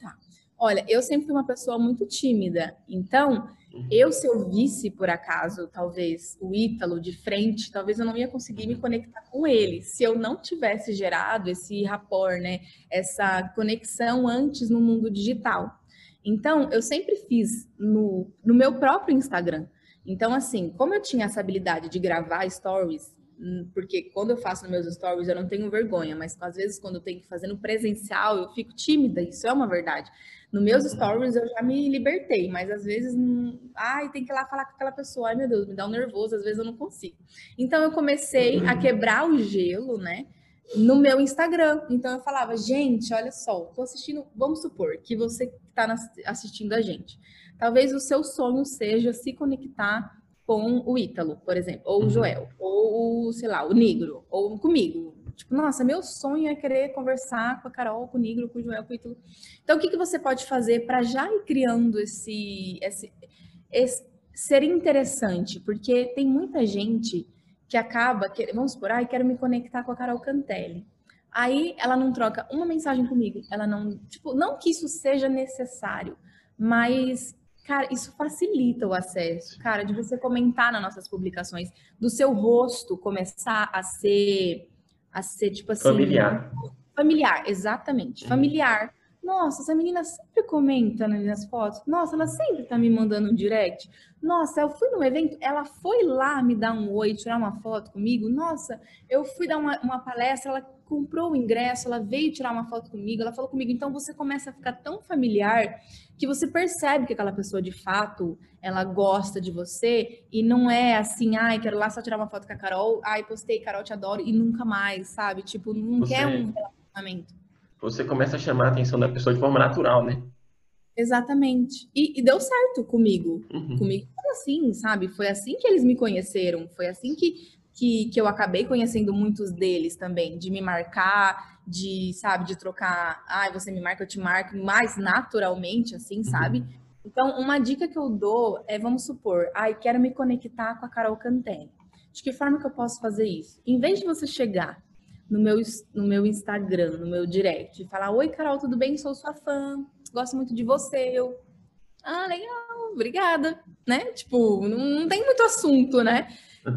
B: Tá. Olha, eu sempre fui uma pessoa muito tímida, então eu, se eu visse, por acaso, talvez, o Ítalo de frente, talvez eu não ia conseguir me conectar com ele. Se eu não tivesse gerado esse rapport, né? Essa conexão antes no mundo digital. Então, eu sempre fiz no, no meu próprio Instagram. Então, assim, como eu tinha essa habilidade de gravar stories, porque quando eu faço nos meus stories eu não tenho vergonha, mas às vezes quando eu tenho que fazer no presencial eu fico tímida, isso é uma verdade. No meus stories eu já me libertei, mas às vezes, ai, tem que ir lá falar com aquela pessoa, ai meu Deus, me dá um nervoso, às vezes eu não consigo. Então eu comecei a quebrar o gelo, né? No meu Instagram. Então eu falava, gente, olha só, tô assistindo, vamos supor que você está assistindo a gente. Talvez o seu sonho seja se conectar com o Ítalo, por exemplo, ou o uhum. Joel, ou, sei lá, o Negro, ou comigo, Tipo, nossa, meu sonho é querer conversar com a Carol, com o Nigro, com o Joel, com o Ítalo. Então, o que, que você pode fazer para já ir criando esse, esse, esse, ser interessante? Porque tem muita gente que acaba, que, vamos supor, ah, quero me conectar com a Carol Cantelli. Aí ela não troca uma mensagem comigo, ela não, tipo, não que isso seja necessário, mas Cara, isso facilita o acesso, cara, de você comentar nas nossas publicações, do seu rosto começar a ser a ser tipo assim.
A: Familiar.
B: Familiar, exatamente. Familiar. Nossa, essa menina sempre comenta nas fotos. Nossa, ela sempre tá me mandando um direct. Nossa, eu fui no evento, ela foi lá me dar um oi, tirar uma foto comigo. Nossa, eu fui dar uma, uma palestra, ela comprou o ingresso, ela veio tirar uma foto comigo, ela falou comigo. Então você começa a ficar tão familiar que você percebe que aquela pessoa de fato ela gosta de você e não é assim, ai, quero lá só tirar uma foto com a Carol, ai, postei, Carol, te adoro e nunca mais, sabe? Tipo, não você, quer um relacionamento.
A: Você começa a chamar a atenção da pessoa de forma natural, né?
B: Exatamente. E, e deu certo comigo. Uhum. Comigo foi assim, sabe? Foi assim que eles me conheceram. Foi assim que que, que eu acabei conhecendo muitos deles também, de me marcar, de, sabe, de trocar, ai, ah, você me marca, eu te marco, mais naturalmente, assim, uhum. sabe? Então, uma dica que eu dou é, vamos supor, ai, quero me conectar com a Carol Cantelli. De que forma que eu posso fazer isso? Em vez de você chegar no meu, no meu Instagram, no meu direct, e falar, oi, Carol, tudo bem? Sou sua fã, gosto muito de você, eu... Ah, legal, obrigada, né? Tipo, não, não tem muito assunto, né?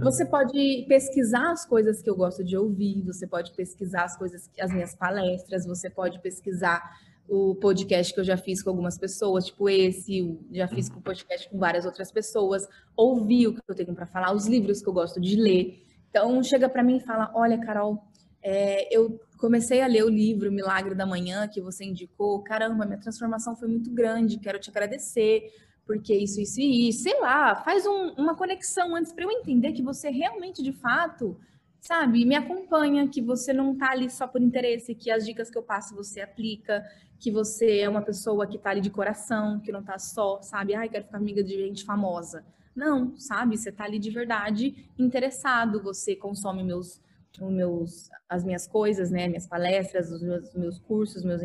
B: Você pode pesquisar as coisas que eu gosto de ouvir, você pode pesquisar as coisas, as minhas palestras, você pode pesquisar o podcast que eu já fiz com algumas pessoas, tipo esse, já fiz com podcast com várias outras pessoas, ouvir o que eu tenho para falar, os livros que eu gosto de ler. Então chega para mim e fala: "Olha, Carol, é, eu comecei a ler o livro Milagre da Manhã que você indicou. Caramba, minha transformação foi muito grande. Quero te agradecer porque isso, isso e isso. Sei lá, faz um, uma conexão antes para eu entender que você realmente, de fato, sabe, me acompanha, que você não tá ali só por interesse, que as dicas que eu passo você aplica, que você é uma pessoa que tá ali de coração, que não tá só, sabe, ai, quero ficar amiga de gente famosa. Não, sabe, você tá ali de verdade interessado, você consome meus meus, as minhas coisas, né, minhas palestras, os meus, meus cursos, meus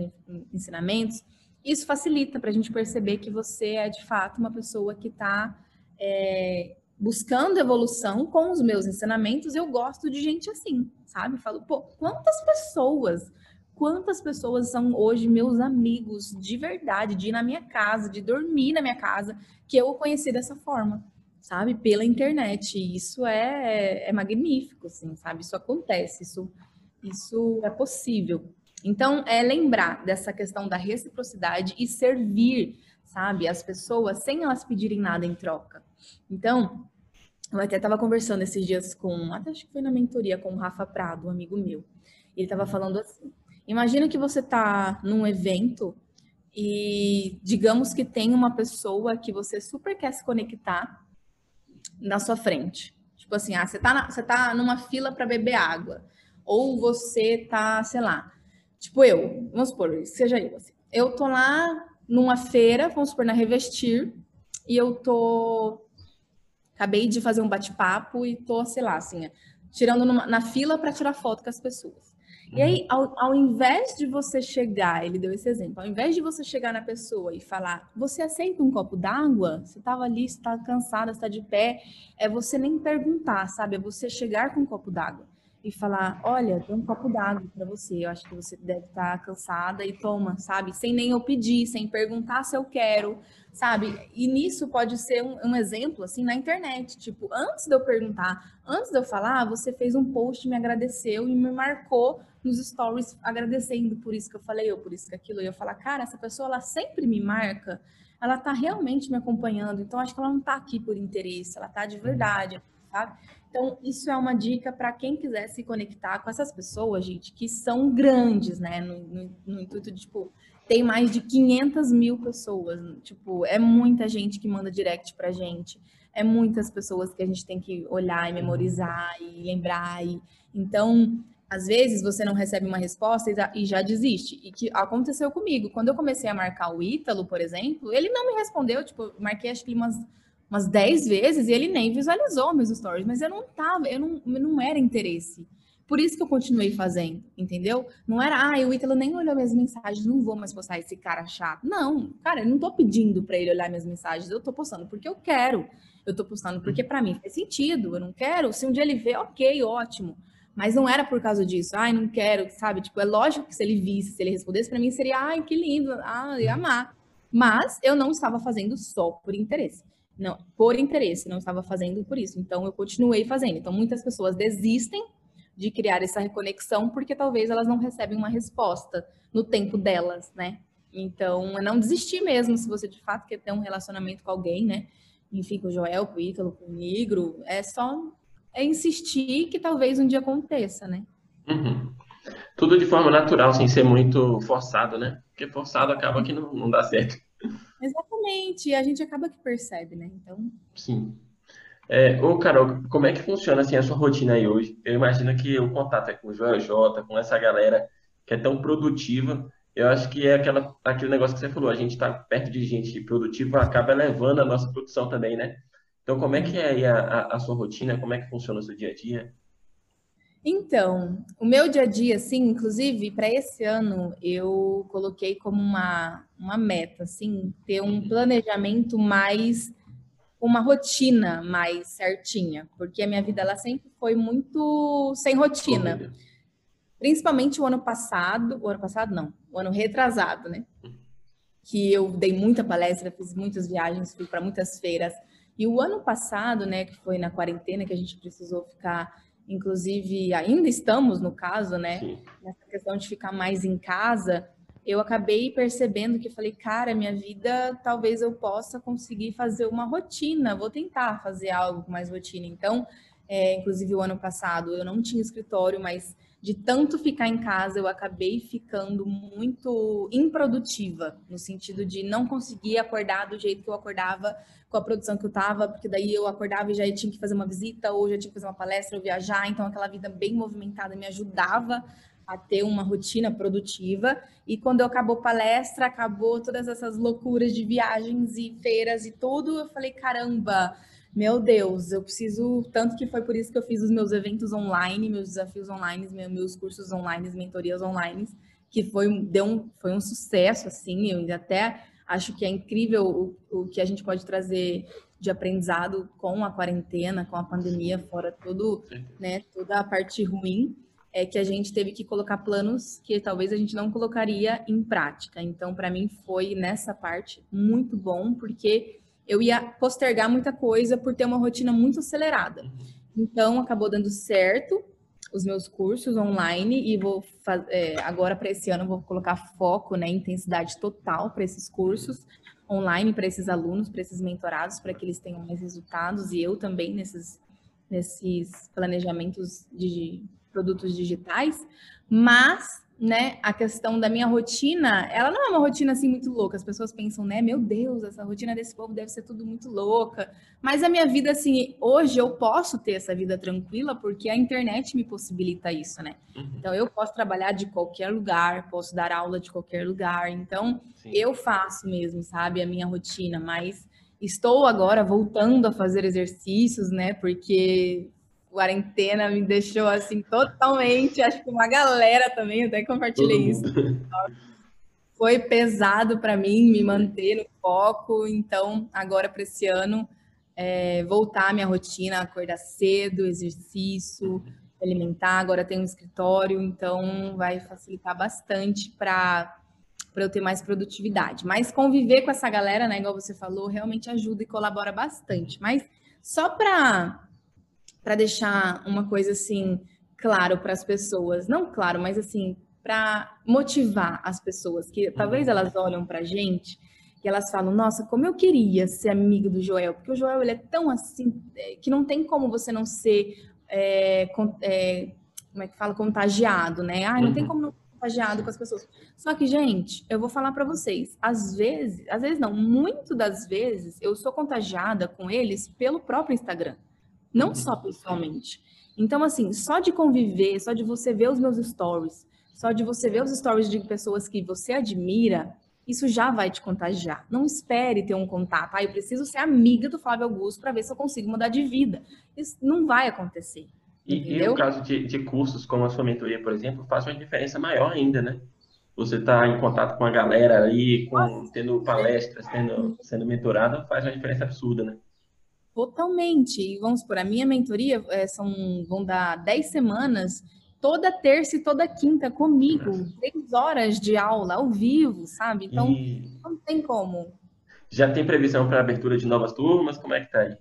B: ensinamentos, isso facilita para a gente perceber que você é de fato uma pessoa que está é, buscando evolução com os meus ensinamentos. Eu gosto de gente assim, sabe? Falo, pô, quantas pessoas, quantas pessoas são hoje meus amigos de verdade, de ir na minha casa, de dormir na minha casa, que eu conheci dessa forma sabe? Pela internet. Isso é, é magnífico, assim, sabe? Isso acontece, isso, isso é possível. Então, é lembrar dessa questão da reciprocidade e servir, sabe, as pessoas sem elas pedirem nada em troca. Então, eu até estava conversando esses dias com, até acho que foi na mentoria com o Rafa Prado, um amigo meu. Ele estava falando assim: imagina que você está num evento e digamos que tem uma pessoa que você super quer se conectar na sua frente. Tipo assim, ah, você tá, na, você tá numa fila para beber água. Ou você tá, sei lá, tipo eu, vamos supor, seja eu. Assim, eu tô lá numa feira, vamos supor, na Revestir, e eu tô. Acabei de fazer um bate-papo e tô, sei lá, assim, tirando numa, na fila para tirar foto com as pessoas. E aí, ao, ao invés de você chegar, ele deu esse exemplo, ao invés de você chegar na pessoa e falar, você aceita um copo d'água? Você estava ali, está cansada, está de pé, é você nem perguntar, sabe? É você chegar com um copo d'água e falar, olha, tem um copo d'água para você, eu acho que você deve estar tá cansada e toma, sabe? Sem nem eu pedir, sem perguntar se eu quero, sabe? E nisso pode ser um, um, exemplo, assim, na internet. Tipo, antes de eu perguntar, antes de eu falar, você fez um post, me agradeceu e me marcou nos stories agradecendo por isso que eu falei, ou por isso que aquilo. E eu falar, cara, essa pessoa, ela sempre me marca, ela tá realmente me acompanhando, então acho que ela não tá aqui por interesse, ela tá de verdade, sabe? Então, isso é uma dica para quem quiser se conectar com essas pessoas, gente, que são grandes, né? No, no, no intuito de, tipo, tem mais de 500 mil pessoas. Tipo, é muita gente que manda direct pra gente. É muitas pessoas que a gente tem que olhar e memorizar e lembrar. E... Então, às vezes você não recebe uma resposta e já, e já, desiste. E que aconteceu comigo. Quando eu comecei a marcar o Ítalo, por exemplo, ele não me respondeu. Tipo, marquei acho que umas, umas 10 vezes e ele nem visualizou meus stories. Mas eu não tava, eu não, não era interesse. Por isso que eu continuei fazendo, entendeu? Não era, ah, o Ítalo nem olhou minhas mensagens, não vou mais postar esse cara chato. Não, cara, eu não tô pedindo para ele olhar minhas mensagens, eu tô postando porque eu quero. Eu tô postando porque para mim faz sentido, eu não quero. Se um dia ele vê, ok, ótimo. Mas não era por causa disso, ai, não quero, sabe? Tipo, é lógico que se ele visse, se ele respondesse para mim, seria, ai, que lindo, ah, ia amar. Mas eu não estava fazendo só por interesse. Não, por interesse, não estava fazendo por isso. Então eu continuei fazendo. Então muitas pessoas desistem de criar essa reconexão, porque talvez elas não recebem uma resposta no tempo delas, né? Então, é não desistir mesmo, se você de fato quer ter um relacionamento com alguém, né? Enfim, com o Joel, com o Ítalo, com o Negro, é só é insistir que talvez um dia aconteça, né?
A: Uhum. Tudo de forma natural, sem ser muito forçado, né? Porque forçado acaba que não, não dá certo.
B: Exatamente, e a gente acaba que percebe, né? Então.
A: Sim. É, ô, Carol, como é que funciona assim a sua rotina aí hoje? Eu imagino que o contato é com o Joel J, com essa galera que é tão produtiva. Eu acho que é aquela, aquele negócio que você falou, a gente está perto de gente produtiva, acaba elevando a nossa produção também, né? Então, como é que é aí a, a, a sua rotina? Como é que funciona o seu dia a dia?
B: Então, o meu dia a dia, assim, inclusive, para esse ano, eu coloquei como uma, uma meta, assim, ter um planejamento mais uma rotina mais certinha, porque a minha vida ela sempre foi muito sem rotina. Principalmente o ano passado, o ano passado não, o ano retrasado, né? Que eu dei muita palestra, fiz muitas viagens, fui para muitas feiras. E o ano passado, né, que foi na quarentena que a gente precisou ficar, inclusive ainda estamos no caso, né, Sim. nessa questão de ficar mais em casa, eu acabei percebendo que falei, cara, minha vida talvez eu possa conseguir fazer uma rotina, vou tentar fazer algo com mais rotina. Então, é, inclusive o ano passado eu não tinha escritório, mas de tanto ficar em casa, eu acabei ficando muito improdutiva, no sentido de não conseguir acordar do jeito que eu acordava com a produção que eu tava, porque daí eu acordava e já tinha que fazer uma visita, ou já tinha que fazer uma palestra, ou viajar, então aquela vida bem movimentada me ajudava a ter uma rotina produtiva. E quando eu acabou palestra, acabou todas essas loucuras de viagens e feiras e tudo, eu falei, caramba, meu Deus, eu preciso. Tanto que foi por isso que eu fiz os meus eventos online, meus desafios online, meus cursos online, mentorias online, que foi, deu um, foi um sucesso, assim. Eu até acho que é incrível o, o que a gente pode trazer de aprendizado com a quarentena, com a pandemia, fora todo, né, toda a parte ruim, é que a gente teve que colocar planos que talvez a gente não colocaria em prática. Então, para mim, foi nessa parte muito bom, porque eu ia postergar muita coisa por ter uma rotina muito acelerada. Então, acabou dando certo os meus cursos online e vou é, agora para esse ano vou colocar foco, né, intensidade total para esses cursos online para esses alunos, para esses mentorados, para que eles tenham mais resultados e eu também nesses nesses planejamentos de produtos digitais, mas né, a questão da minha rotina, ela não é uma rotina assim muito louca. As pessoas pensam, né, meu Deus, essa rotina desse povo deve ser tudo muito louca. Mas a minha vida, assim, hoje eu posso ter essa vida tranquila porque a internet me possibilita isso, né? Uhum. Então eu posso trabalhar de qualquer lugar, posso dar aula de qualquer lugar. Então Sim. eu faço mesmo, sabe, a minha rotina. Mas estou agora voltando a fazer exercícios, né? Porque quarentena me deixou assim totalmente, acho que uma galera também, até compartilhei isso. Foi pesado para mim me manter no foco, então agora para esse ano é, voltar à minha rotina, acordar cedo, exercício, alimentar. Agora tem um escritório, então vai facilitar bastante para para eu ter mais produtividade. Mas conviver com essa galera, né, igual você falou, realmente ajuda e colabora bastante. Mas só para para deixar uma coisa assim claro para as pessoas, não claro, mas assim para motivar as pessoas que talvez uhum. elas olham para a gente e elas falam, nossa, como eu queria ser amigo do Joel, porque o Joel ele é tão assim é, que não tem como você não ser é, é, como é que fala contagiado, né? Ah, não uhum. tem como não ser contagiado com as pessoas. Só que, gente, eu vou falar para vocês, às vezes, às vezes não, muito das vezes eu sou contagiada com eles pelo próprio Instagram não uhum. só pessoalmente. Então, assim, só de conviver, só de você ver os meus stories, só de você ver os stories de pessoas que você admira, isso já vai te contagiar. Não espere ter um contato. Ah, eu preciso ser amiga do Flávio Augusto para ver se eu consigo mudar de vida. Isso não vai acontecer.
A: E, e no caso de, de, cursos como a sua mentoria, por exemplo, faz uma diferença maior ainda, né? Você está em contato com a galera aí, com, tendo palestras, tendo, sendo mentorado, faz uma diferença absurda, né?
B: Totalmente. E vamos por a minha mentoria é, são vão dar 10 semanas, toda terça e toda quinta comigo, três horas de aula ao vivo, sabe? Então e... não tem como.
A: Já tem previsão para abertura de novas turmas? Como é que tá aí?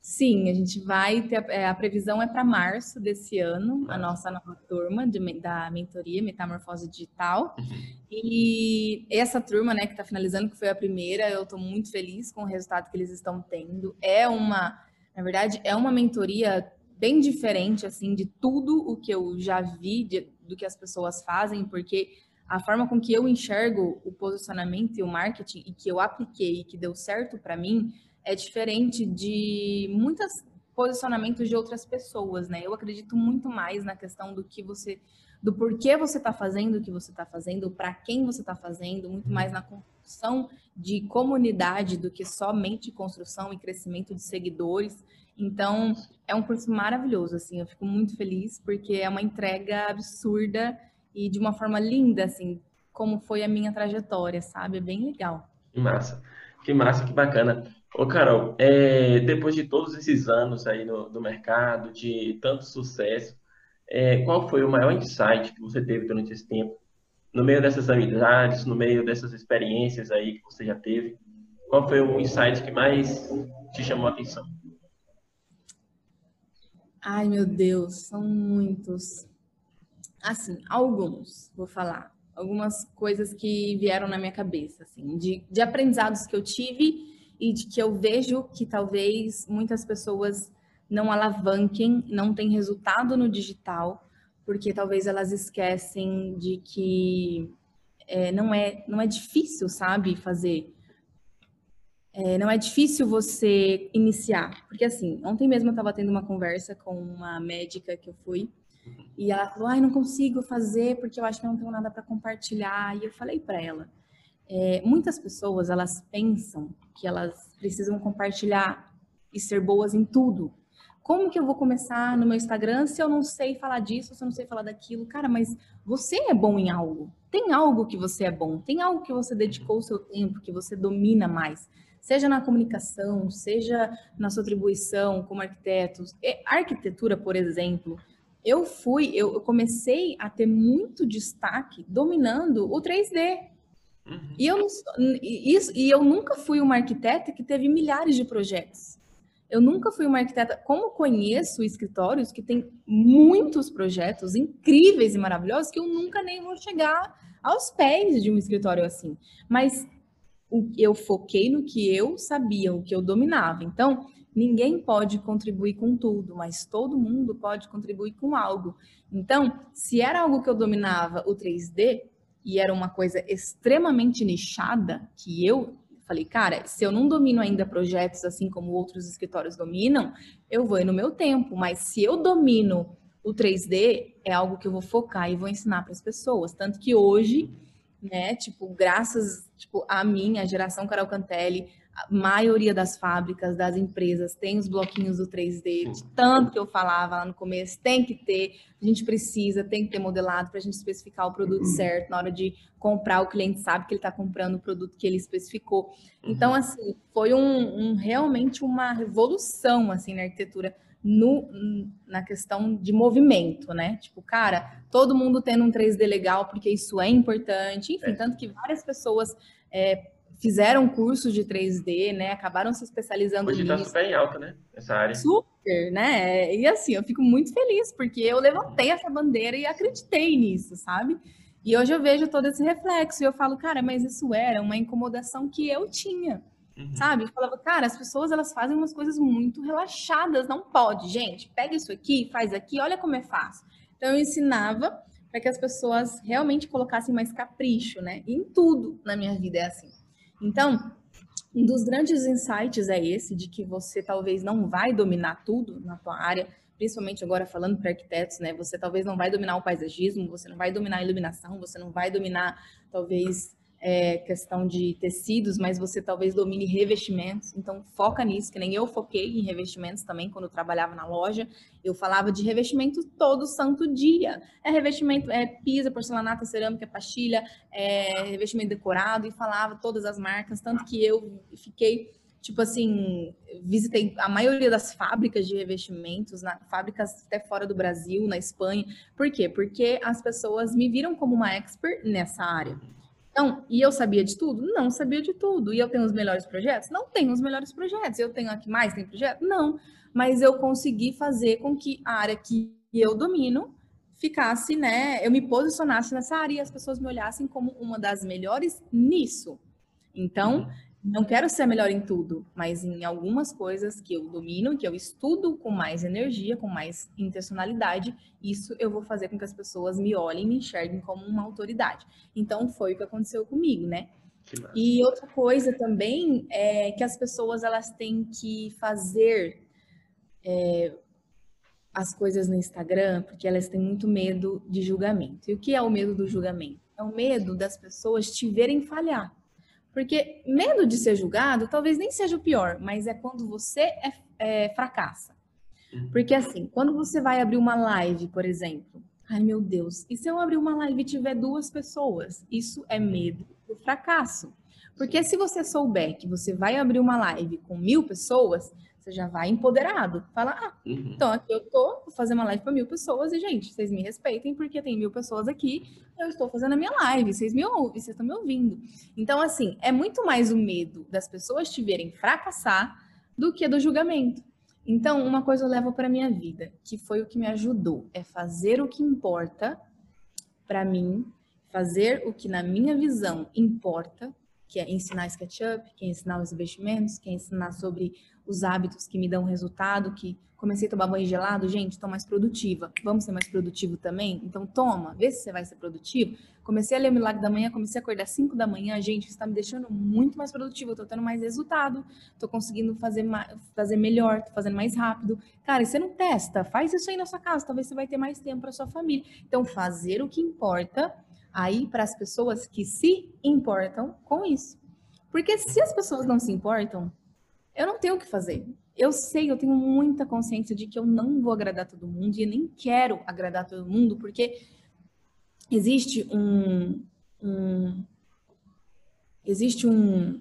B: Sim, a gente vai ter. É, a previsão é para março desse ano, a nossa nova turma de, da mentoria Metamorfose Digital. Uhum. E essa turma, né, que está finalizando, que foi a primeira, eu estou muito feliz com o resultado que eles estão tendo. É uma, na verdade, é uma mentoria bem diferente, assim, de tudo o que eu já vi, de, do que as pessoas fazem, porque a forma com que eu enxergo o posicionamento e o marketing e que eu apliquei e que deu certo para mim é diferente de muitos posicionamentos de outras pessoas, né? Eu acredito muito mais na questão do que você, do porquê você está fazendo o que você está fazendo, para quem você está fazendo, muito uhum. mais na construção de comunidade do que somente construção e crescimento de seguidores. Então, é um curso maravilhoso, assim, eu fico muito feliz porque é uma entrega absurda e de uma forma linda, assim, como foi a minha trajetória, sabe? É bem legal.
A: Que massa, que massa, que bacana. Ô, Carol, é, depois de todos esses anos aí no, no mercado, de tanto sucesso, é, qual foi o maior insight que você teve durante esse tempo? No meio dessas amizades, no meio dessas experiências aí que você já teve, qual foi o insight que mais te chamou a atenção?
B: Ai, meu Deus, são muitos. Assim, alguns, vou falar. Algumas coisas que vieram na minha cabeça, assim, de, de aprendizados que eu tive e de que eu vejo que talvez muitas pessoas não alavanquem, não tem resultado no digital, porque talvez elas esquecem de que é, não, é, não é difícil, sabe, fazer. É, não é difícil você iniciar. Porque, assim, ontem mesmo eu estava tendo uma conversa com uma médica que eu fui, e ela falou: ai, não consigo fazer porque eu acho que não tenho nada para compartilhar. E eu falei para ela: é, muitas pessoas elas pensam que elas precisam compartilhar e ser boas em tudo. Como que eu vou começar no meu Instagram se eu não sei falar disso, se eu não sei falar daquilo? Cara, mas você é bom em algo. Tem algo que você é bom, tem algo que você dedicou o seu tempo, que você domina mais. Seja na comunicação, seja na sua atribuição como arquiteto. Arquitetura, por exemplo, eu fui, eu comecei a ter muito destaque dominando o 3D. Uhum. E, eu isso, e eu nunca fui uma arquiteta que teve milhares de projetos. Eu nunca fui uma arquiteta, como conheço escritórios que tem muitos projetos incríveis e maravilhosos, que eu nunca nem vou chegar aos pés de um escritório assim. Mas eu foquei no que eu sabia, o que eu dominava. Então, ninguém pode contribuir com tudo, mas todo mundo pode contribuir com algo. Então, se era algo que eu dominava, o 3D, e era uma coisa extremamente nichada, que eu falei, cara, se eu não domino ainda projetos assim como outros escritórios dominam, eu vou ir no meu tempo, mas se eu domino o 3D, é algo que eu vou focar e vou ensinar para as pessoas. Tanto que hoje, né, tipo, graças tipo, a mim, a geração Carol Cantelli, a maioria das fábricas, das empresas, tem os bloquinhos do 3D, de tanto que eu falava lá no começo, tem que ter, a gente precisa, tem que ter modelado para a gente especificar o produto uhum. certo, na hora de comprar, o cliente sabe que ele está comprando o produto que ele especificou. Então, uhum. assim, foi um, um, realmente uma revolução, assim, na arquitetura, no, na questão de movimento, né? Tipo, cara, todo mundo tendo um 3D legal, porque isso é importante, enfim, é. tanto que várias pessoas... É, fizeram cursos de 3D, né? Acabaram se especializando
A: Hoje tá nisso. Hoje tá super em alta, né? Essa área.
B: Super, né? E assim, eu fico muito feliz, porque eu levantei essa bandeira e acreditei nisso, sabe? E hoje eu vejo todo esse reflexo e eu falo, cara, mas isso era uma incomodação que eu tinha, uhum. sabe? Eu falava, cara, as pessoas elas fazem umas coisas muito relaxadas, não pode, gente, pega isso aqui, faz aqui, olha como é fácil. Então eu ensinava para que as pessoas realmente colocassem mais capricho, né? em tudo na minha vida é assim. Então, um dos grandes insights é esse, de que você talvez não vai dominar tudo na tua área, principalmente agora falando para arquitetos, né? Você talvez não vai dominar o paisagismo, você não vai dominar a iluminação, você não vai dominar, talvez, é, questão de tecidos, mas você talvez domine revestimentos. Então, foca nisso, que nem eu foquei em revestimentos também quando eu trabalhava na loja. Eu falava de revestimento todo santo dia. É revestimento, é pisa, porcelanato, cerâmica, pastilha, é revestimento decorado, e falava todas as marcas. Tanto que eu fiquei tipo assim, visitei a maioria das fábricas de revestimentos, na, fábricas até fora do Brasil, na Espanha. Por quê? Porque as pessoas me viram como uma expert nessa área. Então, e eu sabia de tudo? Não sabia de tudo. E eu tenho os melhores projetos? Não tenho os melhores projetos. Eu tenho aqui mais tem projeto? Não. Mas eu consegui fazer com que a área que eu domino ficasse, né? Eu me posicionasse nessa área e as pessoas me olhassem como uma das melhores nisso. Então. Não quero ser a melhor em tudo, mas em algumas coisas que eu domino, que eu estudo com mais energia, com mais intencionalidade, isso eu vou fazer com que as pessoas me olhem e me enxerguem como uma autoridade. Então foi o que aconteceu comigo, né? E outra coisa também é que as pessoas elas têm que fazer é, as coisas no Instagram porque elas têm muito medo de julgamento. E o que é o medo do julgamento? É o medo das pessoas te verem falhar. Porque medo de ser julgado talvez nem seja o pior, mas é quando você é, é, fracassa. Uhum. Porque assim, quando você vai abrir uma live, por exemplo, ai meu Deus, e se eu abrir uma live e tiver duas pessoas? Isso é medo do fracasso. Porque se você souber que você vai abrir uma live com mil pessoas, você já vai empoderado. Fala, ah, uhum. então aqui eu tô, vou fazer uma live para mil pessoas e, gente, vocês me respeitem porque tem mil pessoas aqui, eu estou fazendo a minha live, vocês me ouvem, vocês estão me ouvindo. Então, assim, é muito mais o medo das pessoas te verem fracassar do que do julgamento. Então, uma coisa eu levo para minha vida, que foi o que me ajudou, é fazer o que importa para mim, fazer o que na minha visão importa que é ensinar SketchUp, que é ensinar os investimentos, que é ensinar sobre os hábitos que me dão resultado, que comecei a tomar banho gelado, gente, estou mais produtiva. Vamos ser mais produtivo também? Então toma, vê se você vai ser produtivo. Comecei a ler o Milagre da Manhã, comecei a acordar às 5 da manhã, gente, isso está me deixando muito mais produtivo, estou tendo mais resultado, estou conseguindo fazer, fazer melhor, estou fazendo mais rápido. Cara, e você não testa, faz isso aí na sua casa, talvez você vai ter mais tempo para sua família. Então, fazer o que importa aí para as pessoas que se importam com isso. Porque se as pessoas não se importam, eu não tenho o que fazer. Eu sei, eu tenho muita consciência de que eu não vou agradar todo mundo e nem quero agradar todo mundo, porque existe um, um existe um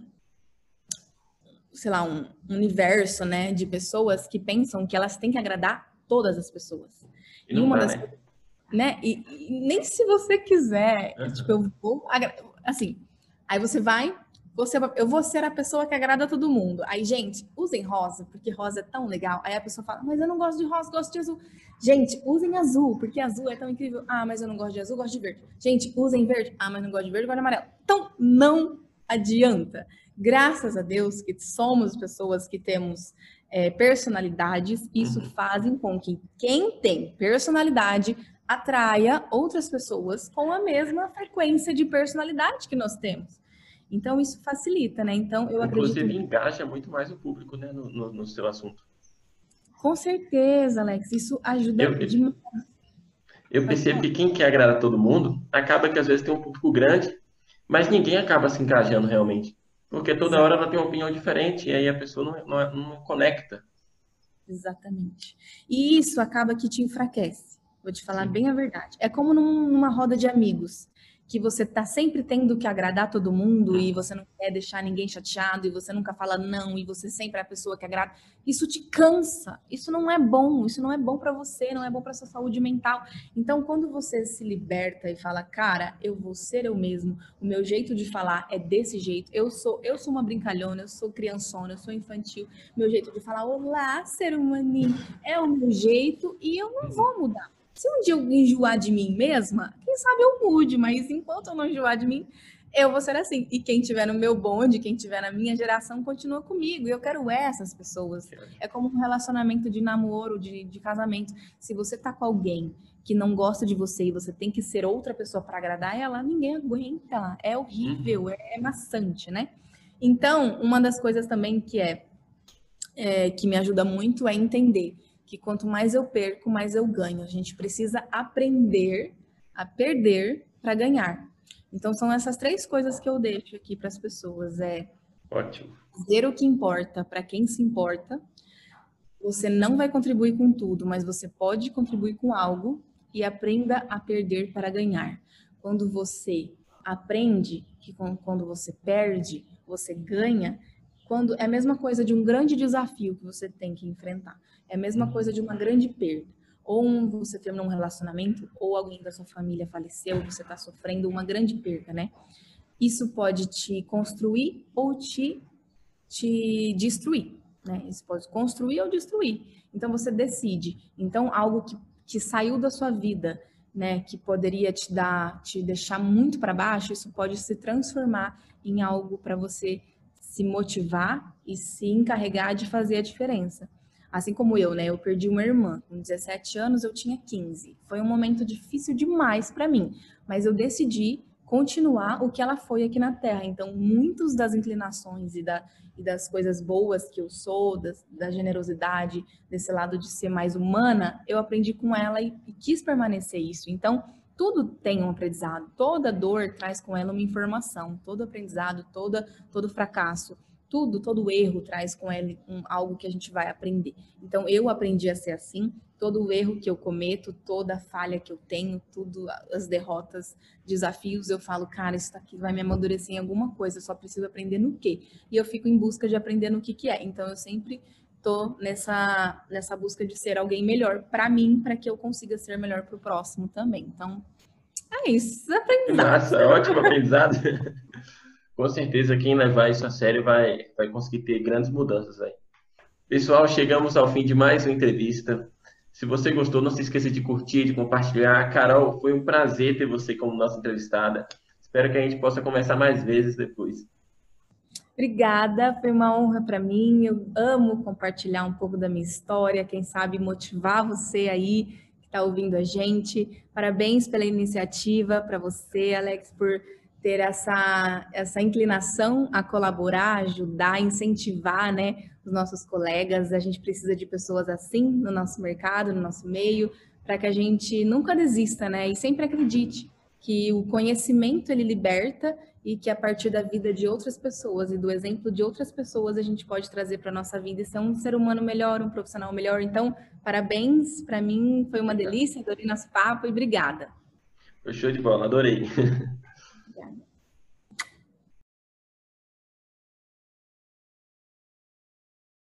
B: sei lá, um universo, né, de pessoas que pensam que elas têm que agradar todas as pessoas.
A: E, e uma dá, das né?
B: Né? E, e, nem se você quiser, uhum. tipo, eu vou assim, aí você vai, você, eu vou ser a pessoa que agrada todo mundo. Aí, gente, usem rosa, porque rosa é tão legal. Aí a pessoa fala, mas eu não gosto de rosa, gosto de azul. Gente, usem azul, porque azul é tão incrível. Ah, mas eu não gosto de azul, gosto de verde. Gente, usem verde. Ah, mas não gosto de verde, gosto de amarelo. Então, não adianta. Graças a Deus que somos pessoas que temos é, personalidades, isso uhum. faz com que quem tem personalidade atraia outras pessoas com a mesma frequência de personalidade que nós temos. Então, isso facilita, né? Então, eu
A: Inclusive, acredito... engaja muito mais o público, né, no, no, no seu assunto.
B: Com certeza, Alex. Isso ajuda eu, demais.
A: Eu percebo que quem quer agradar todo mundo, acaba que às vezes tem um público grande, mas ninguém acaba se engajando realmente. Porque toda hora ela tem uma opinião diferente e aí a pessoa não, não, não conecta.
B: Exatamente. E isso acaba que te enfraquece. Vou te falar Sim. bem a verdade. É como numa roda de amigos que você tá sempre tendo que agradar todo mundo e você não quer deixar ninguém chateado e você nunca fala não e você sempre é a pessoa que agrada, isso te cansa. Isso não é bom, isso não é bom para você, não é bom para sua saúde mental. Então, quando você se liberta e fala, cara, eu vou ser eu mesmo, o meu jeito de falar é desse jeito. Eu sou, eu sou uma brincalhona, eu sou criançona, eu sou infantil. Meu jeito de falar, olá, ser humaninho, é o meu jeito e eu não vou mudar. Se um dia eu enjoar de mim mesma, quem sabe eu mude, mas enquanto eu não enjoar de mim, eu vou ser assim. E quem tiver no meu bonde, quem tiver na minha geração, continua comigo. E eu quero essas pessoas. É como um relacionamento de namoro, de, de casamento. Se você tá com alguém que não gosta de você e você tem que ser outra pessoa para agradar ela, ninguém aguenta. É horrível, uhum. é, é maçante, né? Então, uma das coisas também que é, é que me ajuda muito é entender que quanto mais eu perco, mais eu ganho. A gente precisa aprender a perder para ganhar. Então são essas três coisas que eu deixo aqui para as pessoas, é
A: Ótimo.
B: Dizer o que importa para quem se importa. Você não vai contribuir com tudo, mas você pode contribuir com algo e aprenda a perder para ganhar. Quando você aprende que quando você perde, você ganha, quando é a mesma coisa de um grande desafio que você tem que enfrentar. É a mesma coisa de uma grande perda. Ou um, você terminou um relacionamento, ou alguém da sua família faleceu, você está sofrendo uma grande perda, né? Isso pode te construir ou te, te destruir, né? Isso pode construir ou destruir. Então você decide. Então algo que, que saiu da sua vida, né, que poderia te dar, te deixar muito para baixo, isso pode se transformar em algo para você se motivar e se encarregar de fazer a diferença. Assim como eu, né? Eu perdi uma irmã. Com 17 anos, eu tinha 15. Foi um momento difícil demais para mim, mas eu decidi continuar o que ela foi aqui na Terra. Então, muitas das inclinações e, da, e das coisas boas que eu sou, das, da generosidade, desse lado de ser mais humana, eu aprendi com ela e, e quis permanecer isso. Então, tudo tem um aprendizado. Toda dor traz com ela uma informação. Todo aprendizado, toda, todo fracasso tudo, todo erro traz com ele um, algo que a gente vai aprender. Então, eu aprendi a ser assim. Todo erro que eu cometo, toda falha que eu tenho, tudo, as derrotas, desafios, eu falo, cara, isso aqui vai me amadurecer em alguma coisa, eu só preciso aprender no quê? E eu fico em busca de aprender no que que é. Então, eu sempre tô nessa, nessa busca de ser alguém melhor para mim, para que eu consiga ser melhor para o próximo também. Então, é isso, aprendizado.
A: Nossa, ótimo aprendizado. com certeza quem levar isso a sério vai, vai conseguir ter grandes mudanças aí. Pessoal, chegamos ao fim de mais uma entrevista. Se você gostou, não se esqueça de curtir, de compartilhar. Carol, foi um prazer ter você como nossa entrevistada. Espero que a gente possa conversar mais vezes depois.
B: Obrigada, foi uma honra para mim. Eu amo compartilhar um pouco da minha história, quem sabe motivar você aí que está ouvindo a gente. Parabéns pela iniciativa, para você, Alex, por ter essa, essa inclinação a colaborar, ajudar, incentivar né, os nossos colegas. A gente precisa de pessoas assim no nosso mercado, no nosso meio, para que a gente nunca desista né, e sempre acredite que o conhecimento ele liberta e que a partir da vida de outras pessoas e do exemplo de outras pessoas a gente pode trazer para nossa vida e ser um ser humano melhor, um profissional melhor. Então, parabéns, para mim foi uma delícia, adorei nosso papo e obrigada.
A: Show de bola, adorei.